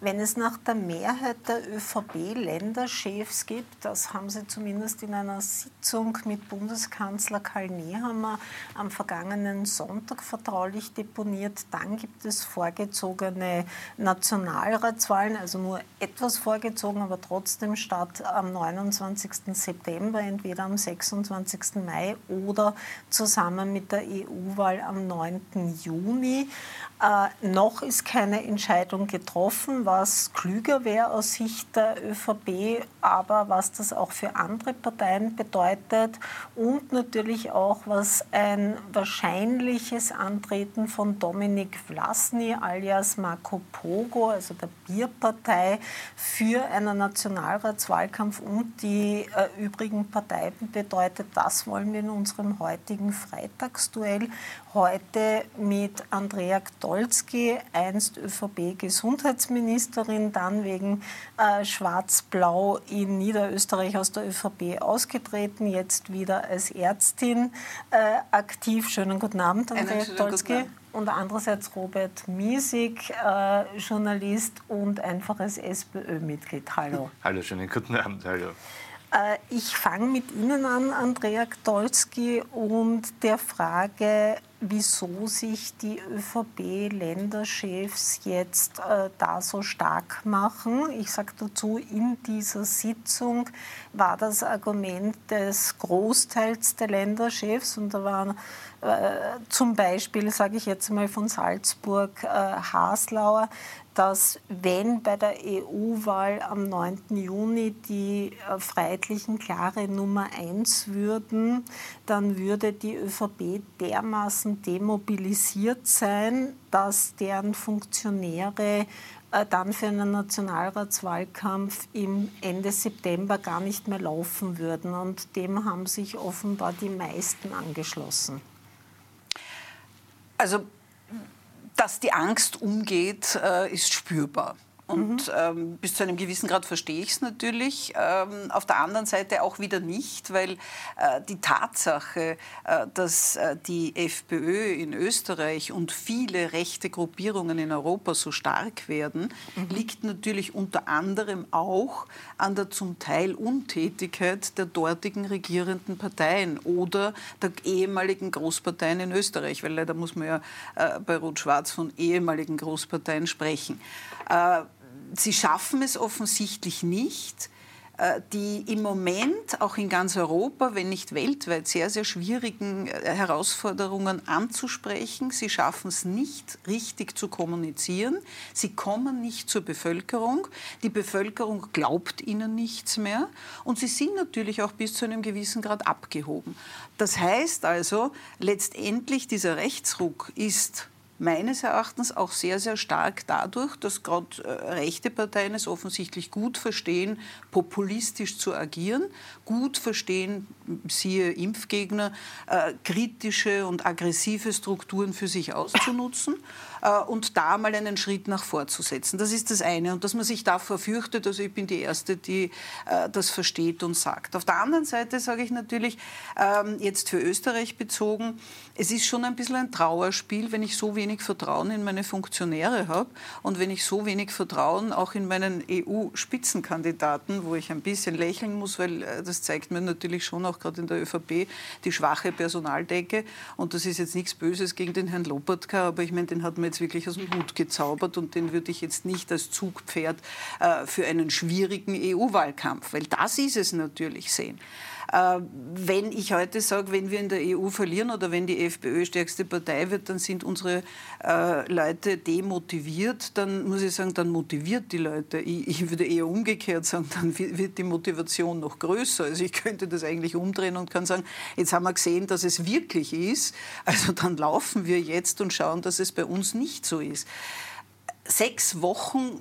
Wenn es nach der Mehrheit der ÖVP-Länderchefs gibt, das haben Sie zumindest in einer Sitzung mit Bundeskanzler Karl Nehammer am vergangenen Sonntag vertraulich deponiert, dann gibt es vorgezogene Nationalratswahlen, also nur etwas vorgezogen, aber trotzdem statt am 29. September, entweder am 26. Mai oder zusammen mit der EU-Wahl am 9. Juni. Äh, noch ist keine Entscheidung getroffen, was klüger wäre aus Sicht der ÖVP, aber was das auch für andere Parteien bedeutet und natürlich auch, was ein wahrscheinliches Antreten von Dominik Vlasny alias Marco Pogo, also der Bierpartei, für einen Nationalratswahlkampf und die äh, übrigen Parteien bedeutet. Das wollen wir in unserem heutigen Freitagsduell heute mit Andrea Gdolski, einst ÖVP-Gesundheitsministerin, dann wegen äh, Schwarz-Blau in Niederösterreich aus der ÖVP ausgetreten, jetzt wieder als Ärztin äh, aktiv. Schönen guten Abend, Andrea Gdolski. Und andererseits Robert Miesig, äh, Journalist und einfaches SPÖ-Mitglied. Hallo. Hallo, schönen guten Abend. Hallo. Äh, ich fange mit Ihnen an, Andrea Gdolski, und der Frage, wieso sich die ÖVP-Länderchefs jetzt äh, da so stark machen. Ich sage dazu, in dieser Sitzung war das Argument des Großteils der Länderchefs, und da waren äh, zum Beispiel, sage ich jetzt mal von Salzburg, äh, Haslauer, dass wenn bei der EU-Wahl am 9. Juni die äh, Freiheitlichen klare Nummer 1 würden, dann würde die ÖVP dermaßen demobilisiert sein, dass deren Funktionäre äh, dann für einen Nationalratswahlkampf im Ende September gar nicht mehr laufen würden. Und dem haben sich offenbar die meisten angeschlossen. Also dass die Angst umgeht, äh, ist spürbar. Und mhm. ähm, bis zu einem gewissen Grad verstehe ich es natürlich. Ähm, auf der anderen Seite auch wieder nicht, weil äh, die Tatsache, äh, dass äh, die FPÖ in Österreich und viele rechte Gruppierungen in Europa so stark werden, mhm. liegt natürlich unter anderem auch an der zum Teil Untätigkeit der dortigen regierenden Parteien oder der ehemaligen Großparteien in Österreich, weil leider muss man ja äh, bei Rot-Schwarz von ehemaligen Großparteien sprechen. Sie schaffen es offensichtlich nicht, äh, die im Moment auch in ganz Europa, wenn nicht weltweit, sehr, sehr schwierigen äh, Herausforderungen anzusprechen. Sie schaffen es nicht, richtig zu kommunizieren. Sie kommen nicht zur Bevölkerung. Die Bevölkerung glaubt ihnen nichts mehr. Und sie sind natürlich auch bis zu einem gewissen Grad abgehoben. Das heißt also, letztendlich dieser Rechtsruck ist meines Erachtens auch sehr, sehr stark dadurch, dass gerade äh, rechte Parteien es offensichtlich gut verstehen, populistisch zu agieren, gut verstehen, siehe Impfgegner, äh, kritische und aggressive Strukturen für sich auszunutzen und da mal einen Schritt nach vorzusetzen. Das ist das eine. Und dass man sich davor fürchtet, also ich bin die Erste, die äh, das versteht und sagt. Auf der anderen Seite sage ich natürlich, ähm, jetzt für Österreich bezogen, es ist schon ein bisschen ein Trauerspiel, wenn ich so wenig Vertrauen in meine Funktionäre habe und wenn ich so wenig Vertrauen auch in meinen EU-Spitzenkandidaten, wo ich ein bisschen lächeln muss, weil äh, das zeigt mir natürlich schon auch gerade in der ÖVP die schwache Personaldecke. Und das ist jetzt nichts Böses gegen den Herrn Lopatka, aber ich meine, den hat man jetzt wirklich aus dem Hut gezaubert und den würde ich jetzt nicht als Zugpferd äh, für einen schwierigen EU-Wahlkampf, weil das ist es natürlich sehen. Äh, wenn ich heute sage, wenn wir in der EU verlieren oder wenn die FPÖ stärkste Partei wird, dann sind unsere äh, Leute demotiviert, dann muss ich sagen, dann motiviert die Leute. Ich, ich würde eher umgekehrt sagen, dann wird die Motivation noch größer. Also ich könnte das eigentlich umdrehen und kann sagen, jetzt haben wir gesehen, dass es wirklich ist, also dann laufen wir jetzt und schauen, dass es bei uns nicht so ist sechs Wochen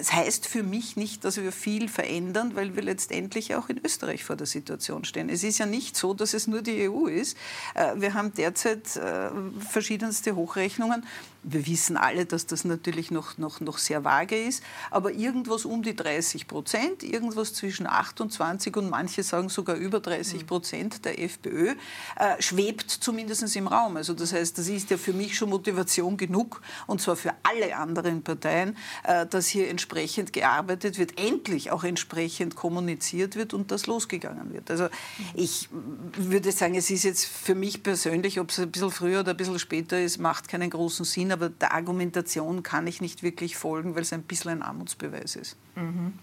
es heißt für mich nicht, dass wir viel verändern, weil wir letztendlich auch in Österreich vor der Situation stehen. Es ist ja nicht so, dass es nur die EU ist. Äh, wir haben derzeit äh, verschiedenste Hochrechnungen wir wissen alle, dass das natürlich noch, noch, noch sehr vage ist, aber irgendwas um die 30 Prozent, irgendwas zwischen 28 und manche sagen sogar über 30 Prozent der FPÖ, äh, schwebt zumindest im Raum. Also das heißt, das ist ja für mich schon Motivation genug, und zwar für alle anderen Parteien, äh, dass hier entsprechend gearbeitet wird, endlich auch entsprechend kommuniziert wird und das losgegangen wird. Also ich würde sagen, es ist jetzt für mich persönlich, ob es ein bisschen früher oder ein bisschen später ist, macht keinen großen Sinn aber der Argumentation kann ich nicht wirklich folgen, weil es ein bisschen ein Armutsbeweis ist. Mhm.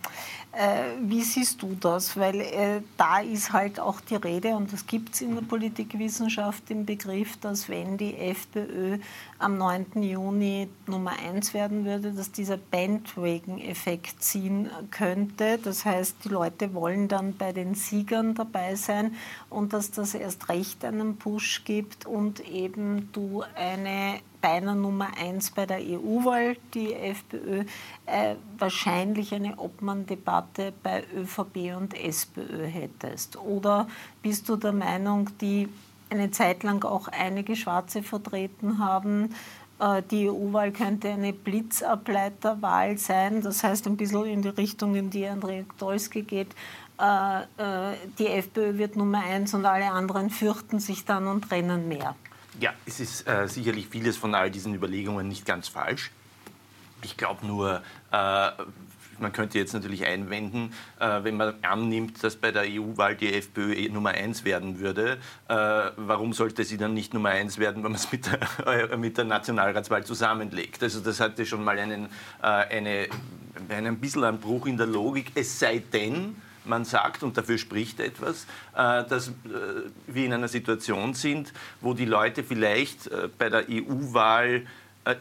Äh, wie siehst du das? Weil äh, da ist halt auch die Rede, und das gibt es in der Politikwissenschaft, im Begriff, dass wenn die FPÖ am 9. Juni Nummer 1 werden würde, dass dieser Bandwagon-Effekt ziehen könnte. Das heißt, die Leute wollen dann bei den Siegern dabei sein und dass das erst recht einen Push gibt und eben du eine deiner Nummer eins bei der EU-Wahl, die FPÖ, äh, wahrscheinlich eine Obmann-Debatte bei ÖVP und SPÖ hättest? Oder bist du der Meinung, die eine Zeit lang auch einige Schwarze vertreten haben, äh, die EU-Wahl könnte eine Blitzableiterwahl sein, das heißt ein bisschen in die Richtung, in die Andrea Dolski geht. Äh, äh, die FPÖ wird Nummer eins und alle anderen fürchten sich dann und rennen mehr. Ja, es ist äh, sicherlich vieles von all diesen Überlegungen nicht ganz falsch. Ich glaube nur, äh, man könnte jetzt natürlich einwenden, äh, wenn man annimmt, dass bei der EU-Wahl die FPÖ eh Nummer eins werden würde, äh, warum sollte sie dann nicht Nummer eins werden, wenn man es mit der, äh, mit der Nationalratswahl zusammenlegt? Also das hatte schon mal einen, äh, eine, einen bisschen einen Bruch in der Logik, es sei denn, man sagt, und dafür spricht etwas, äh, dass äh, wir in einer Situation sind, wo die Leute vielleicht äh, bei der EU-Wahl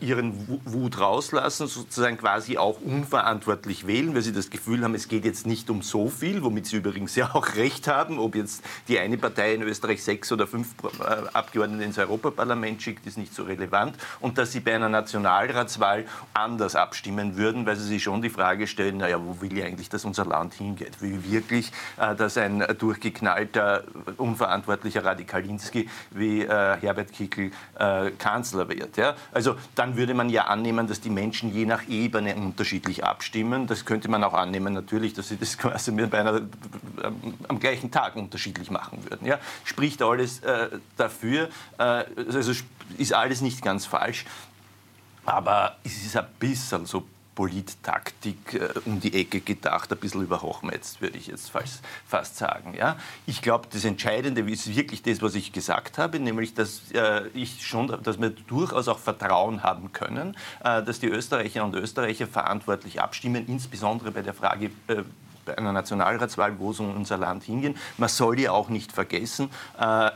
ihren Wut rauslassen, sozusagen quasi auch unverantwortlich wählen, weil sie das Gefühl haben, es geht jetzt nicht um so viel, womit sie übrigens ja auch recht haben. Ob jetzt die eine Partei in Österreich sechs oder fünf äh, Abgeordnete ins Europaparlament schickt, ist nicht so relevant. Und dass sie bei einer Nationalratswahl anders abstimmen würden, weil sie sich schon die Frage stellen, naja, wo will ja eigentlich, dass unser Land hingeht? Will wirklich, äh, dass ein durchgeknallter, unverantwortlicher Radikalinski wie Herbert Kickl Kanzler wird? Ja? Also dann würde man ja annehmen, dass die Menschen je nach Ebene unterschiedlich abstimmen. Das könnte man auch annehmen, natürlich, dass sie das quasi einer, am gleichen Tag unterschiedlich machen würden. Ja? Spricht alles äh, dafür, äh, also ist alles nicht ganz falsch. Aber es ist ein bisschen so Polittaktik äh, um die Ecke gedacht, ein bisschen überhochmetzt, würde ich jetzt fast, fast sagen. Ja? Ich glaube, das Entscheidende ist wirklich das, was ich gesagt habe, nämlich, dass, äh, ich schon, dass wir durchaus auch Vertrauen haben können, äh, dass die Österreicherinnen und Österreicher verantwortlich abstimmen, insbesondere bei der Frage, äh, bei einer Nationalratswahl, wo um unser Land hingehen. Man soll ja auch nicht vergessen, äh,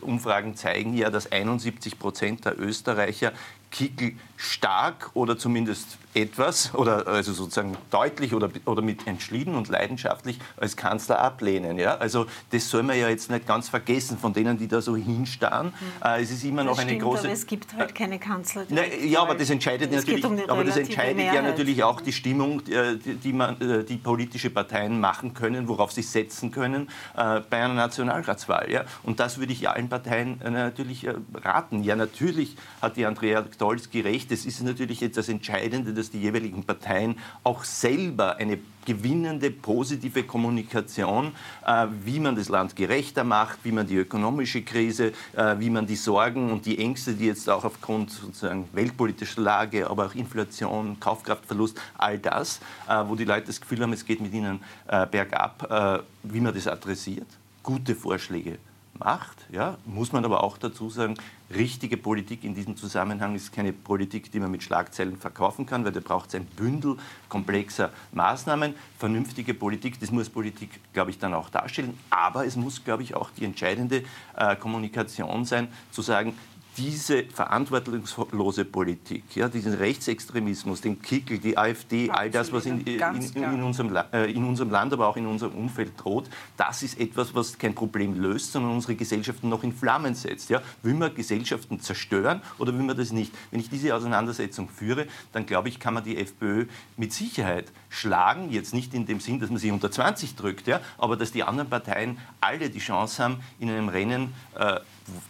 Umfragen zeigen ja, dass 71 Prozent der Österreicher Kickel stark oder zumindest etwas oder also sozusagen deutlich oder, oder mit entschieden und leidenschaftlich als Kanzler ablehnen. Ja? Also das soll man ja jetzt nicht ganz vergessen von denen, die da so hinstarren. Mhm. Äh, es ist immer noch das eine stimmt, große. Aber es gibt halt keine Kanzler. Ne, ja, aber das entscheidet natürlich. Um aber das entscheidet ja natürlich auch die Stimmung, äh, die, die, man, äh, die politische Parteien machen können, worauf sie setzen können äh, bei einer Nationalratswahl. Ja? Und das würde ich allen Parteien äh, natürlich raten. Ja, natürlich hat die Andrea Dolski recht. Es ist natürlich jetzt das Entscheidende, dass die jeweiligen Parteien auch selber eine gewinnende, positive Kommunikation, äh, wie man das Land gerechter macht, wie man die ökonomische Krise, äh, wie man die Sorgen und die Ängste, die jetzt auch aufgrund sozusagen weltpolitischer Lage, aber auch Inflation, Kaufkraftverlust, all das, äh, wo die Leute das Gefühl haben, es geht mit ihnen äh, bergab, äh, wie man das adressiert, gute Vorschläge macht. Ja, muss man aber auch dazu sagen, richtige Politik in diesem Zusammenhang ist keine Politik, die man mit Schlagzeilen verkaufen kann, weil da braucht es ein Bündel komplexer Maßnahmen. Vernünftige Politik, das muss Politik, glaube ich, dann auch darstellen. Aber es muss, glaube ich, auch die entscheidende äh, Kommunikation sein, zu sagen, diese verantwortungslose Politik, ja, diesen Rechtsextremismus, den Kickel, die AfD, all das, was in, in, in, unserem, äh, in unserem Land, aber auch in unserem Umfeld droht, das ist etwas, was kein Problem löst, sondern unsere Gesellschaften noch in Flammen setzt. Ja? Will man Gesellschaften zerstören oder will man das nicht? Wenn ich diese Auseinandersetzung führe, dann glaube ich, kann man die FPÖ mit Sicherheit schlagen. Jetzt nicht in dem Sinn, dass man sie unter 20 drückt, ja? aber dass die anderen Parteien alle die Chance haben, in einem Rennen äh,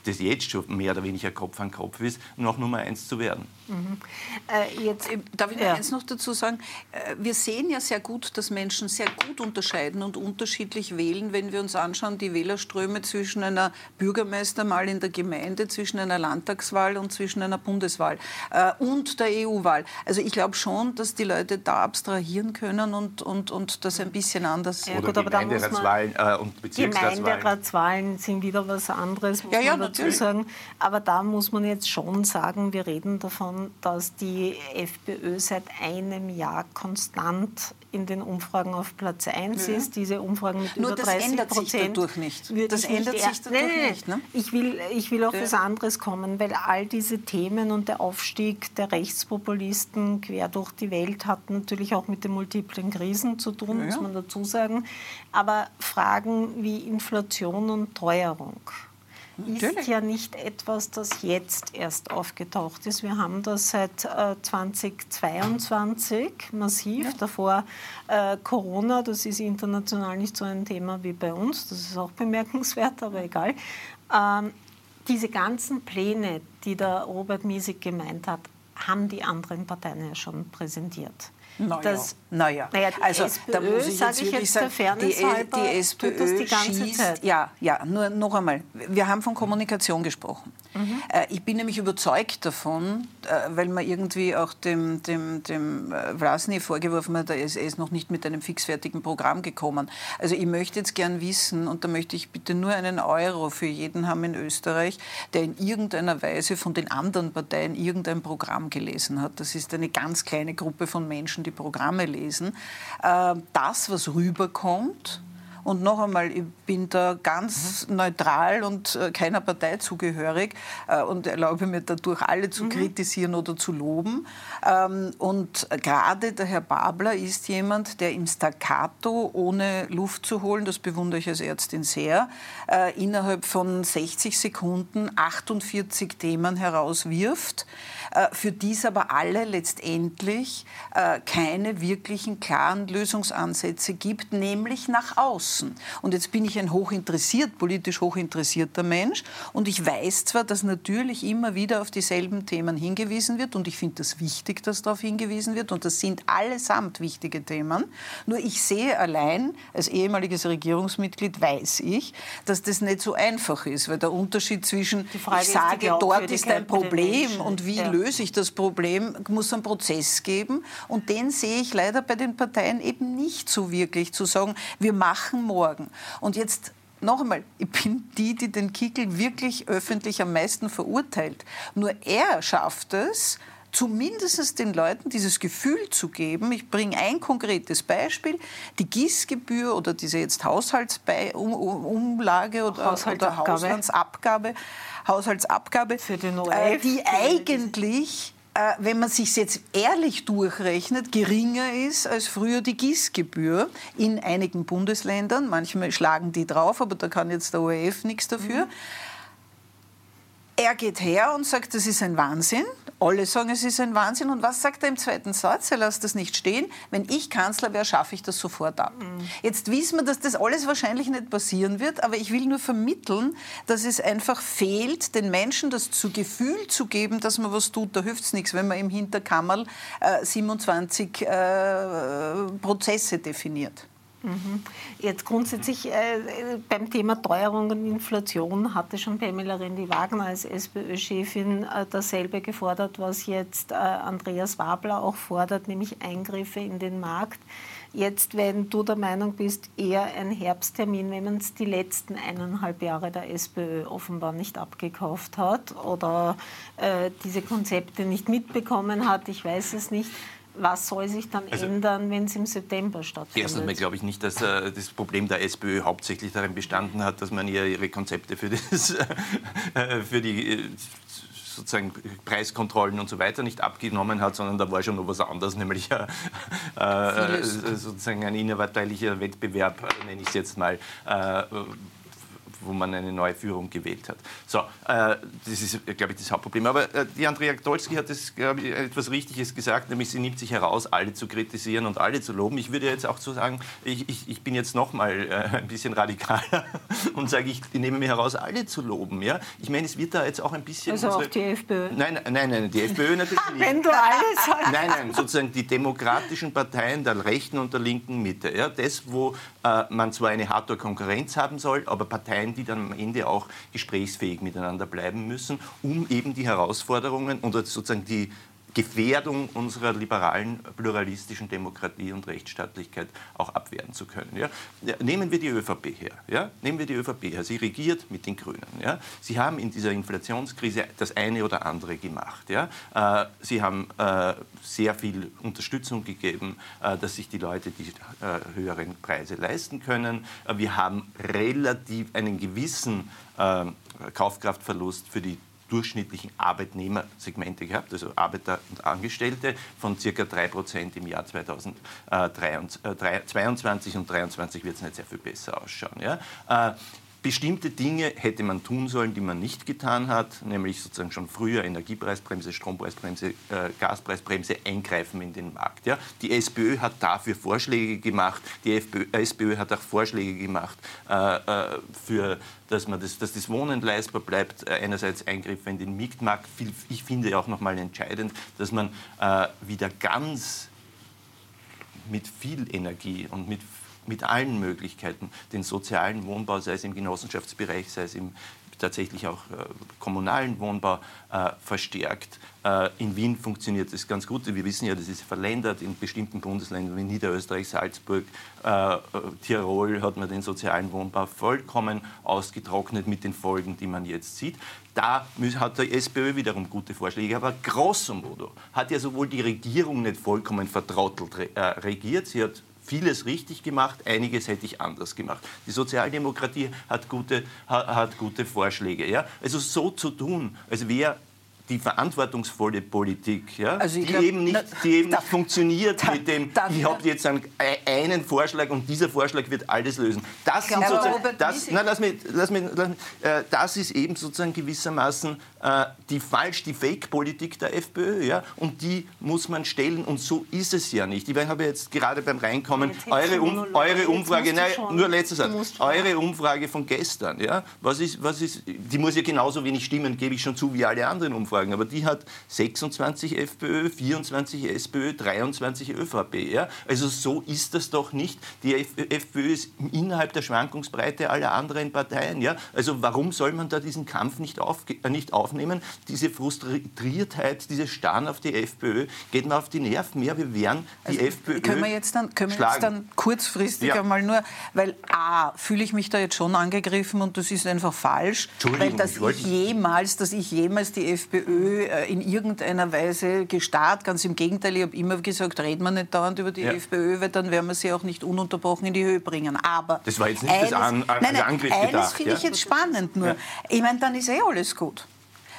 das jetzt schon mehr oder weniger Kopf an Kopf ist, noch Nummer eins zu werden. Mhm. Äh, jetzt, äh, Darf ich noch ja. eins noch dazu sagen? Äh, wir sehen ja sehr gut, dass Menschen sehr gut unterscheiden und unterschiedlich wählen, wenn wir uns anschauen, die Wählerströme zwischen einer Bürgermeisterwahl in der Gemeinde, zwischen einer Landtagswahl und zwischen einer Bundeswahl äh, und der EU-Wahl. Also ich glaube schon, dass die Leute da abstrahieren können und, und, und das ein bisschen anders. Ja, gut, aber Gemeinderatswahlen äh, und Bezirksratswahlen. Gemeinderatswahlen sind wieder was anderes. Ja, ja, dazu natürlich. sagen. Aber da muss man jetzt schon sagen, wir reden davon, dass die FPÖ seit einem Jahr konstant in den Umfragen auf Platz 1 ja. ist. Diese Umfragen mit Nur über 30 das ändert sich dadurch nicht. Das ändert sich dadurch nein, nicht. Ne? Ich, will, ich will auf ja. was anderes kommen, weil all diese Themen und der Aufstieg der Rechtspopulisten quer durch die Welt hat natürlich auch mit den multiplen Krisen zu tun, ja. muss man dazu sagen. Aber Fragen wie Inflation und Teuerung Natürlich. ist ja nicht etwas, das jetzt erst aufgetaucht ist. Wir haben das seit äh, 2022 massiv. Ja. Davor äh, Corona, das ist international nicht so ein Thema wie bei uns. Das ist auch bemerkenswert, aber egal. Ähm, diese ganzen Pläne, die der Robert Miesig gemeint hat, haben die anderen Parteien ja schon präsentiert. Naja, das, naja. naja also SPÖ, da muss ich jetzt wirklich sagen, die, die SPÖ die schießt, Zeit. ja, ja, nur noch einmal, wir haben von Kommunikation gesprochen. Mhm. Äh, ich bin nämlich überzeugt davon, äh, weil man irgendwie auch dem, dem, dem äh, Vlasny vorgeworfen hat, er ist, er ist noch nicht mit einem fixfertigen Programm gekommen. Also ich möchte jetzt gern wissen, und da möchte ich bitte nur einen Euro für jeden haben in Österreich, der in irgendeiner Weise von den anderen Parteien irgendein Programm gelesen hat. Das ist eine ganz kleine Gruppe von Menschen, die Programme lesen. Das, was rüberkommt, und noch einmal, ich bin da ganz mhm. neutral und äh, keiner Partei zugehörig äh, und erlaube mir dadurch alle zu mhm. kritisieren oder zu loben. Ähm, und gerade der Herr Babler ist jemand, der im Staccato, ohne Luft zu holen, das bewundere ich als Ärztin sehr, äh, innerhalb von 60 Sekunden 48 Themen herauswirft, für die es aber alle letztendlich äh, keine wirklichen klaren Lösungsansätze gibt, nämlich nach außen. Und jetzt bin ich ein hochinteressiert, politisch hochinteressierter Mensch und ich weiß zwar, dass natürlich immer wieder auf dieselben Themen hingewiesen wird und ich finde das wichtig, dass darauf hingewiesen wird und das sind allesamt wichtige Themen. Nur ich sehe allein, als ehemaliges Regierungsmitglied weiß ich, dass das nicht so einfach ist, weil der Unterschied zwischen ich sage, dort ist ein Problem und wie ja. Löse ich das Problem, muss einen Prozess geben und den sehe ich leider bei den Parteien eben nicht so wirklich, zu sagen, wir machen morgen. Und jetzt noch einmal, ich bin die, die den Kickel wirklich öffentlich am meisten verurteilt. Nur er schafft es, zumindest den Leuten dieses Gefühl zu geben. Ich bringe ein konkretes Beispiel. Die Gießgebühr oder diese jetzt Haushaltsumlage oder, Haushaltsabgabe. oder Haushaltsabgabe, Haushaltsabgabe Für den äh, die eigentlich äh, wenn man sich jetzt ehrlich durchrechnet, geringer ist als früher die Gießgebühr in einigen Bundesländern. Manchmal schlagen die drauf, aber da kann jetzt der ORF nichts dafür. Mhm. Er geht her und sagt, das ist ein Wahnsinn. Alle sagen, es ist ein Wahnsinn. Und was sagt er im zweiten Satz? Er lässt das nicht stehen. Wenn ich Kanzler wäre, schaffe ich das sofort ab. Mhm. Jetzt wissen wir, dass das alles wahrscheinlich nicht passieren wird, aber ich will nur vermitteln, dass es einfach fehlt, den Menschen das zu Gefühl zu geben, dass man was tut. Da hilft es nichts, wenn man im Hinterkammerl äh, 27 äh, Prozesse definiert. Mhm. Jetzt grundsätzlich äh, beim Thema Teuerung und Inflation hatte schon Pamela Rendi-Wagner als SPÖ-Chefin äh, dasselbe gefordert, was jetzt äh, Andreas Wabler auch fordert, nämlich Eingriffe in den Markt. Jetzt, wenn du der Meinung bist, eher ein Herbsttermin, wenn man es die letzten eineinhalb Jahre der SPÖ offenbar nicht abgekauft hat oder äh, diese Konzepte nicht mitbekommen hat, ich weiß es nicht was soll sich dann also, ändern, wenn es im September stattfindet? Erstens mal glaube ich nicht, dass äh, das Problem der SPÖ hauptsächlich darin bestanden hat, dass man ihr ihre Konzepte für, das, äh, für die äh, sozusagen Preiskontrollen und so weiter nicht abgenommen hat, sondern da war schon noch was anderes, nämlich äh, äh sozusagen ein innerparteilicher Wettbewerb, nenne ich es jetzt mal, äh, wo man eine neue Führung gewählt hat. So, äh, das ist, glaube ich, das Hauptproblem. Aber äh, die Andrea Dolski hat das, glaube ich, etwas Richtiges gesagt, nämlich sie nimmt sich heraus, alle zu kritisieren und alle zu loben. Ich würde jetzt auch so sagen, ich, ich, ich bin jetzt noch mal äh, ein bisschen radikaler und sage, ich nehme mir heraus, alle zu loben. Ja? Ich meine, es wird da jetzt auch ein bisschen... Also unsere, auch die FPÖ? Nein, nein, nein, die FPÖ natürlich nicht. Wenn du alles sagst. Nein, nein, sozusagen die demokratischen Parteien der rechten und der linken Mitte. Ja? Das, wo äh, man zwar eine harte Konkurrenz haben soll, aber Parteien, die dann am Ende auch gesprächsfähig miteinander bleiben müssen, um eben die Herausforderungen oder sozusagen die Gefährdung unserer liberalen, pluralistischen Demokratie und Rechtsstaatlichkeit auch abwehren zu können. Ja? Nehmen wir die ÖVP her. Ja? Nehmen wir die ÖVP her. Sie regiert mit den Grünen. Ja? Sie haben in dieser Inflationskrise das eine oder andere gemacht. Ja? Äh, Sie haben äh, sehr viel Unterstützung gegeben, äh, dass sich die Leute die höheren Preise leisten können. Wir haben relativ einen gewissen Kaufkraftverlust für die durchschnittlichen Arbeitnehmersegmente gehabt, also Arbeiter und Angestellte, von ca. 3% im Jahr 2022 und 2023 wird es nicht sehr viel besser ausschauen. Ja? Äh, Bestimmte Dinge hätte man tun sollen, die man nicht getan hat, nämlich sozusagen schon früher Energiepreisbremse, Strompreisbremse, äh, Gaspreisbremse eingreifen in den Markt. Ja? Die SPÖ hat dafür Vorschläge gemacht, die FPÖ, SPÖ hat auch Vorschläge gemacht, äh, äh, für, dass, man das, dass das Wohnen leistbar bleibt, äh, einerseits Eingriffe in den Mietmarkt. Ich finde auch nochmal entscheidend, dass man äh, wieder ganz mit viel Energie und mit mit allen Möglichkeiten den sozialen Wohnbau, sei es im Genossenschaftsbereich, sei es im tatsächlich auch äh, kommunalen Wohnbau äh, verstärkt. Äh, in Wien funktioniert das ganz gut. Wir wissen ja, das ist verländert. In bestimmten Bundesländern wie Niederösterreich, Salzburg, äh, äh, Tirol hat man den sozialen Wohnbau vollkommen ausgetrocknet mit den Folgen, die man jetzt sieht. Da hat der SPÖ wiederum gute Vorschläge. Aber grosso modo hat ja sowohl die Regierung nicht vollkommen vertrottelt äh, regiert, sie hat vieles richtig gemacht, einiges hätte ich anders gemacht. Die Sozialdemokratie hat gute, hat gute Vorschläge. Ja? Also so zu tun, als wäre die verantwortungsvolle Politik, ja, also die, glaub, eben nicht, die eben da, nicht funktioniert da, mit dem, da, ich habe jetzt einen, einen, Vorschlag und dieser Vorschlag wird alles lösen. Das, sind sozusagen, das, nein, lass mich, lass mich, lass mich, äh, das ist eben sozusagen gewissermaßen äh, die falsch, die Fake-Politik der FPÖ, ja, und die muss man stellen und so ist es ja nicht. Ich habe jetzt gerade beim Reinkommen eure, um, eure Umfrage, nein, nur letzter Satz, eure Umfrage von gestern, ja, was ist, was ist, die muss ja genauso wenig stimmen, gebe ich schon zu, wie alle anderen Umfragen. Umfragen, aber die hat 26 FPÖ, 24 SPÖ, 23 ÖVP. Ja? Also so ist das doch nicht. Die FPÖ ist innerhalb der Schwankungsbreite aller anderen Parteien. Ja? Also warum soll man da diesen Kampf nicht, auf, äh, nicht aufnehmen? Diese Frustriertheit, diese Starren auf die FPÖ geht mir auf die Nerven. Ja, wir werden die also, FPÖ Können wir jetzt dann, können wir jetzt dann kurzfristig ja. einmal nur, weil A, fühle ich mich da jetzt schon angegriffen und das ist einfach falsch, weil dass ich jemals, dass ich jemals die FPÖ FPÖ äh, in irgendeiner Weise gestarrt. Ganz im Gegenteil, ich habe immer gesagt, reden wir nicht dauernd über die ja. FPÖ, weil dann werden wir sie auch nicht ununterbrochen in die Höhe bringen. Aber das war jetzt nicht eines, das An An nein, nein, Angriff eines gedacht. finde ja? ich jetzt spannend nur. Ja. Ich meine, dann ist eh alles gut.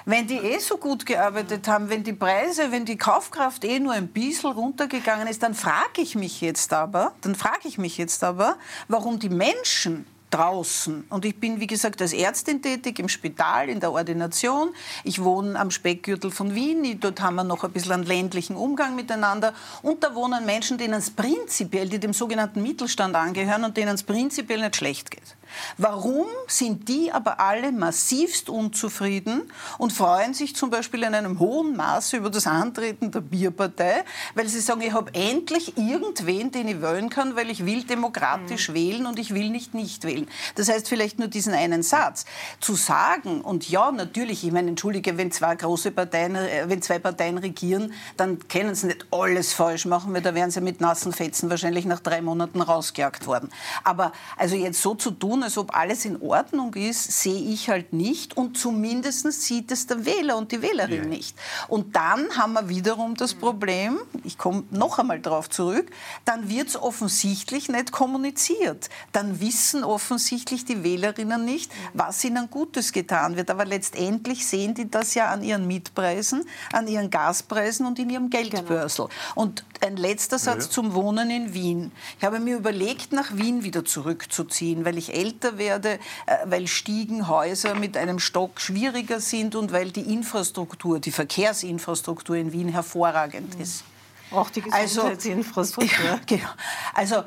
Wenn die eh so gut gearbeitet haben, wenn die Preise, wenn die Kaufkraft eh nur ein bisschen runtergegangen ist, dann frage ich mich jetzt aber, dann frage ich mich jetzt aber, warum die Menschen draußen. Und ich bin, wie gesagt, als Ärztin tätig im Spital, in der Ordination. Ich wohne am Speckgürtel von Wien. Dort haben wir noch ein bisschen einen ländlichen Umgang miteinander. Und da wohnen Menschen, denen es prinzipiell, die dem sogenannten Mittelstand angehören und denen es prinzipiell nicht schlecht geht. Warum sind die aber alle massivst unzufrieden und freuen sich zum Beispiel in einem hohen Maße über das Antreten der Bierpartei, weil sie sagen, ich habe endlich irgendwen, den ich wählen kann, weil ich will demokratisch mhm. wählen und ich will nicht nicht wählen. Das heißt vielleicht nur diesen einen Satz. Zu sagen, und ja, natürlich, ich meine, entschuldige, wenn zwei große Parteien, äh, wenn zwei Parteien regieren, dann können sie nicht alles falsch machen, weil da wären sie mit nassen Fetzen wahrscheinlich nach drei Monaten rausgejagt worden. Aber also jetzt so zu tun, als ob alles in Ordnung ist, sehe ich halt nicht. Und zumindest sieht es der Wähler und die Wählerin ja. nicht. Und dann haben wir wiederum das Problem, ich komme noch einmal darauf zurück, dann wird es offensichtlich nicht kommuniziert. Dann wissen offensichtlich die Wählerinnen nicht, was ihnen Gutes getan wird. Aber letztendlich sehen die das ja an ihren Mietpreisen, an ihren Gaspreisen und in ihrem Geldbörsel. Genau. Und ein letzter Satz ja. zum Wohnen in Wien. Ich habe mir überlegt, nach Wien wieder zurückzuziehen, weil ich älter werde, äh, weil Stiegenhäuser mit einem Stock schwieriger sind und weil die Infrastruktur, die Verkehrsinfrastruktur in Wien hervorragend mhm. ist. Auch die also, Gesundheitsinfrastruktur. Also, ja, genau. Also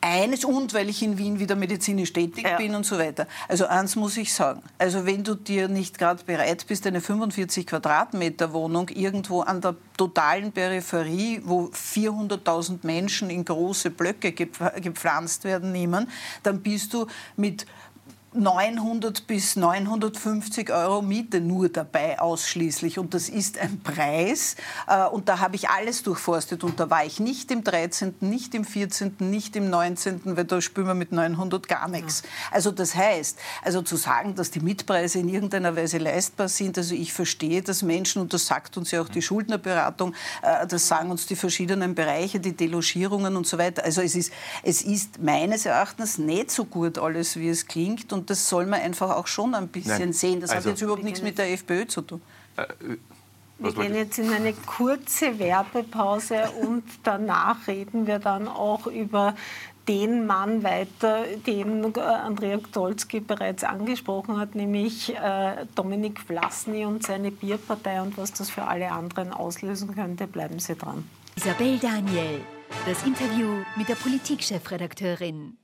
eines und weil ich in Wien wieder medizinisch tätig ja. bin und so weiter. Also eins muss ich sagen. Also wenn du dir nicht gerade bereit bist, eine 45 Quadratmeter Wohnung irgendwo an der totalen Peripherie, wo 400.000 Menschen in große Blöcke gepflanzt werden, nehmen, dann bist du mit 900 bis 950 Euro Miete nur dabei ausschließlich. Und das ist ein Preis. Äh, und da habe ich alles durchforstet. Und da war ich nicht im 13., nicht im 14., nicht im 19., weil da spüren wir mit 900 gar nichts. Also das heißt, also zu sagen, dass die Mietpreise in irgendeiner Weise leistbar sind, also ich verstehe, dass Menschen, und das sagt uns ja auch die Schuldnerberatung, äh, das sagen uns die verschiedenen Bereiche, die Delogierungen und so weiter. Also es ist, es ist meines Erachtens nicht so gut alles, wie es klingt. Und und das soll man einfach auch schon ein bisschen Nein. sehen. Das also, hat jetzt überhaupt nichts mit der FPÖ zu tun. Äh, äh wir gehen jetzt in eine kurze Werbepause und danach reden wir dann auch über den Mann weiter, den äh, Andrea Gdolski bereits angesprochen hat, nämlich äh, Dominik Vlasny und seine Bierpartei und was das für alle anderen auslösen könnte. Bleiben Sie dran. Isabel Daniel, das Interview mit der Politikchefredakteurin.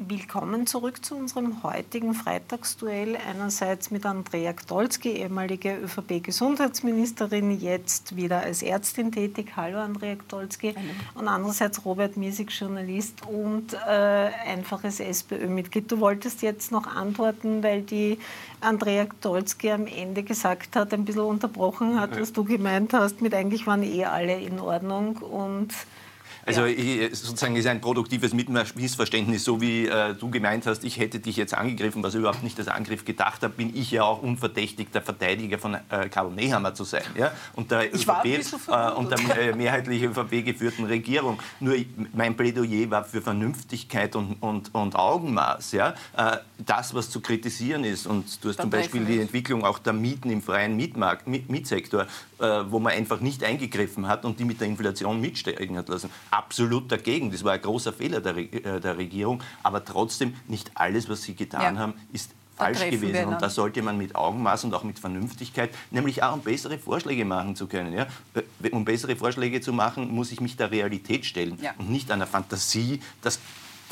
Willkommen zurück zu unserem heutigen Freitagsduell. Einerseits mit Andrea Gdolski, ehemalige ÖVP-Gesundheitsministerin, jetzt wieder als Ärztin tätig. Hallo Andrea Gdolski. Und andererseits Robert Miesig, Journalist und äh, einfaches SPÖ-Mitglied. Du wolltest jetzt noch antworten, weil die Andrea Gdolski am Ende gesagt hat, ein bisschen unterbrochen hat, was du gemeint hast, mit eigentlich waren eh alle in Ordnung und also ja. sozusagen ist ein produktives Missverständnis, so wie äh, du gemeint hast, ich hätte dich jetzt angegriffen, was überhaupt nicht als Angriff gedacht habe, bin ich ja auch unverdächtig, der Verteidiger von äh, Karl Nehammer zu sein. Ja? Und der, ÖVP, äh, und der äh, mehrheitlich ÖVP geführten Regierung. Nur mein Plädoyer war für Vernünftigkeit und, und, und Augenmaß. Ja? Äh, das, was zu kritisieren ist, und du hast Dann zum Beispiel die Entwicklung auch der Mieten im freien Mietmarkt, Mietsektor, wo man einfach nicht eingegriffen hat und die mit der Inflation mitsteigen hat lassen absolut dagegen. Das war ein großer Fehler der, äh, der Regierung. Aber trotzdem, nicht alles, was sie getan ja. haben, ist falsch gewesen. Und da sollte man mit Augenmaß und auch mit Vernünftigkeit, nämlich auch um bessere Vorschläge machen zu können. Ja? Äh, um bessere Vorschläge zu machen, muss ich mich der Realität stellen ja. und nicht einer Fantasie, dass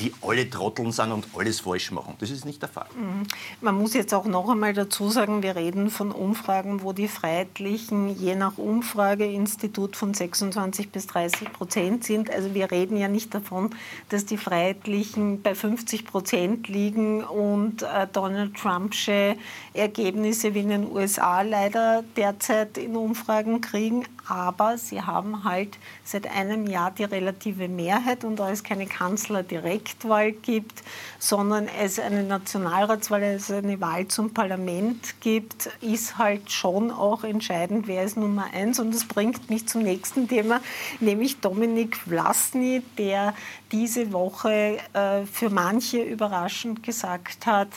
die alle Trotteln sind und alles falsch machen. Das ist nicht der Fall. Mhm. Man muss jetzt auch noch einmal dazu sagen, wir reden von Umfragen, wo die Freiheitlichen je nach Umfrageinstitut von 26 bis 30 Prozent sind. Also wir reden ja nicht davon, dass die Freiheitlichen bei 50 Prozent liegen und äh, Donald Trumpsche Ergebnisse wie in den USA leider derzeit in Umfragen kriegen aber sie haben halt seit einem Jahr die relative Mehrheit und da es keine Kanzlerdirektwahl gibt, sondern es eine Nationalratswahl, also eine Wahl zum Parlament gibt, ist halt schon auch entscheidend, wer ist Nummer eins. Und das bringt mich zum nächsten Thema, nämlich Dominik Vlasny, der diese Woche äh, für manche überraschend gesagt hat,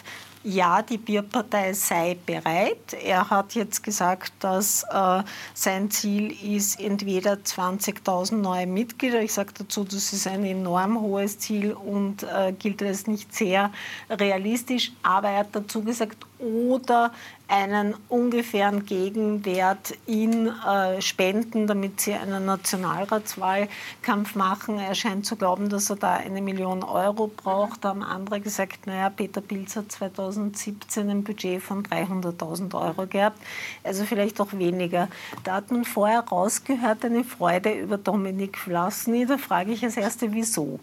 ja, die Bierpartei sei bereit. Er hat jetzt gesagt, dass äh, sein Ziel ist entweder 20.000 neue Mitglieder. Ich sage dazu, das ist ein enorm hohes Ziel und äh, gilt als nicht sehr realistisch. Aber er hat dazu gesagt, oder einen ungefähren Gegenwert in äh, Spenden, damit sie einen Nationalratswahlkampf machen. Er scheint zu glauben, dass er da eine Million Euro braucht. Da haben andere gesagt, naja, Peter Pilz hat 2017 ein Budget von 300.000 Euro gehabt, also vielleicht auch weniger. Da hat man vorher rausgehört, eine Freude über Dominik Vlasny. Da frage ich als Erste, wieso?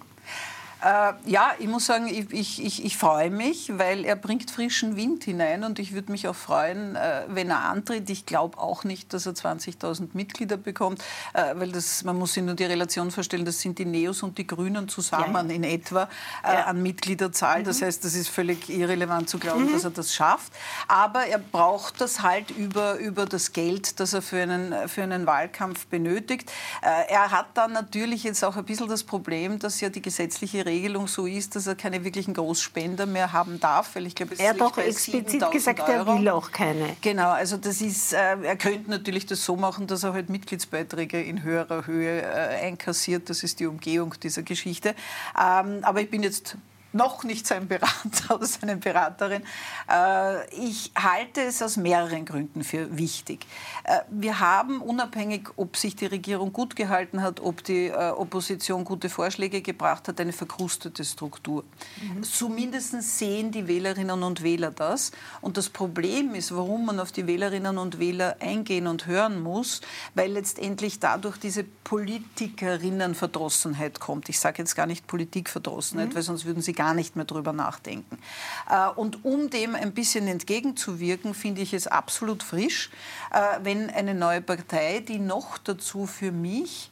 Äh, ja, ich muss sagen, ich, ich, ich, ich, freue mich, weil er bringt frischen Wind hinein und ich würde mich auch freuen, äh, wenn er antritt. Ich glaube auch nicht, dass er 20.000 Mitglieder bekommt, äh, weil das, man muss sich nur die Relation vorstellen, das sind die Neos und die Grünen zusammen ja. in etwa äh, ja. an Mitgliederzahl. Das mhm. heißt, das ist völlig irrelevant zu glauben, mhm. dass er das schafft. Aber er braucht das halt über, über das Geld, das er für einen, für einen Wahlkampf benötigt. Äh, er hat dann natürlich jetzt auch ein bisschen das Problem, dass ja die gesetzliche Regelung so ist, dass er keine wirklichen Großspender mehr haben darf, weil ich glaube, er hat doch explizit gesagt, Euro. er will auch keine. Genau, also das ist, äh, er könnte natürlich das so machen, dass er halt Mitgliedsbeiträge in höherer Höhe äh, einkassiert. Das ist die Umgehung dieser Geschichte. Ähm, aber ich bin jetzt noch nicht sein Berater oder seine Beraterin. Äh, ich halte es aus mehreren Gründen für wichtig. Äh, wir haben, unabhängig, ob sich die Regierung gut gehalten hat, ob die äh, Opposition gute Vorschläge gebracht hat, eine verkrustete Struktur. Mhm. Zumindest sehen die Wählerinnen und Wähler das. Und das Problem ist, warum man auf die Wählerinnen und Wähler eingehen und hören muss, weil letztendlich dadurch diese Politikerinnenverdrossenheit kommt. Ich sage jetzt gar nicht Politikverdrossenheit, mhm. weil sonst würden sie gar gar nicht mehr drüber nachdenken. Äh, und um dem ein bisschen entgegenzuwirken, finde ich es absolut frisch, äh, wenn eine neue Partei, die noch dazu für mich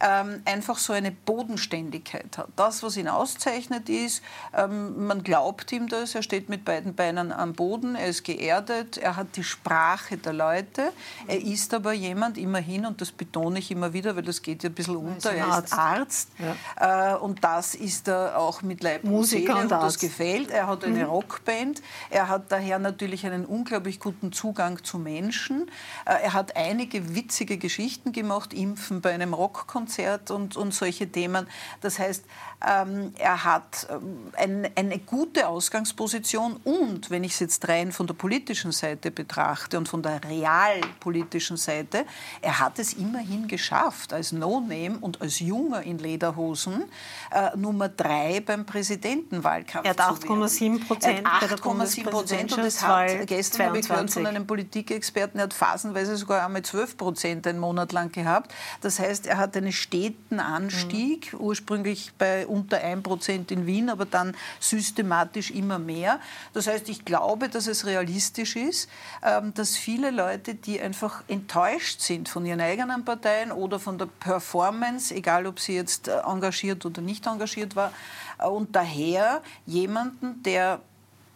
ähm, einfach so eine Bodenständigkeit hat. Das, was ihn auszeichnet, ist, ähm, man glaubt ihm das, er steht mit beiden Beinen am Boden, er ist geerdet, er hat die Sprache der Leute, er ist aber jemand, immerhin, und das betone ich immer wieder, weil das geht ja ein bisschen unter, er ist Arzt ja. äh, und das ist er auch mit Leib und Musiker Seele und, und das gefällt. Er hat eine mhm. Rockband, er hat daher natürlich einen unglaublich guten Zugang zu Menschen, äh, er hat einige witzige Geschichten gemacht, Impfen bei einem Rockkonzert, Konzert und, und solche Themen. Das heißt, ähm, er hat ähm, ein, eine gute Ausgangsposition und, wenn ich es jetzt rein von der politischen Seite betrachte und von der realpolitischen Seite, er hat es immerhin geschafft, als No-Name und als Junger in Lederhosen äh, Nummer drei beim Präsidentenwahlkampf er hat 8,7 Prozent. 8,7 Prozent und es hat, gestern habe ich gehört von einem Politikexperten, er hat phasenweise sogar einmal 12 Prozent einen Monat lang gehabt. Das heißt, er hat einen steten Anstieg, mhm. ursprünglich bei unter 1% in Wien, aber dann systematisch immer mehr. Das heißt, ich glaube, dass es realistisch ist, ähm, dass viele Leute, die einfach enttäuscht sind von ihren eigenen Parteien oder von der Performance, egal ob sie jetzt äh, engagiert oder nicht engagiert war, äh, und daher jemanden, der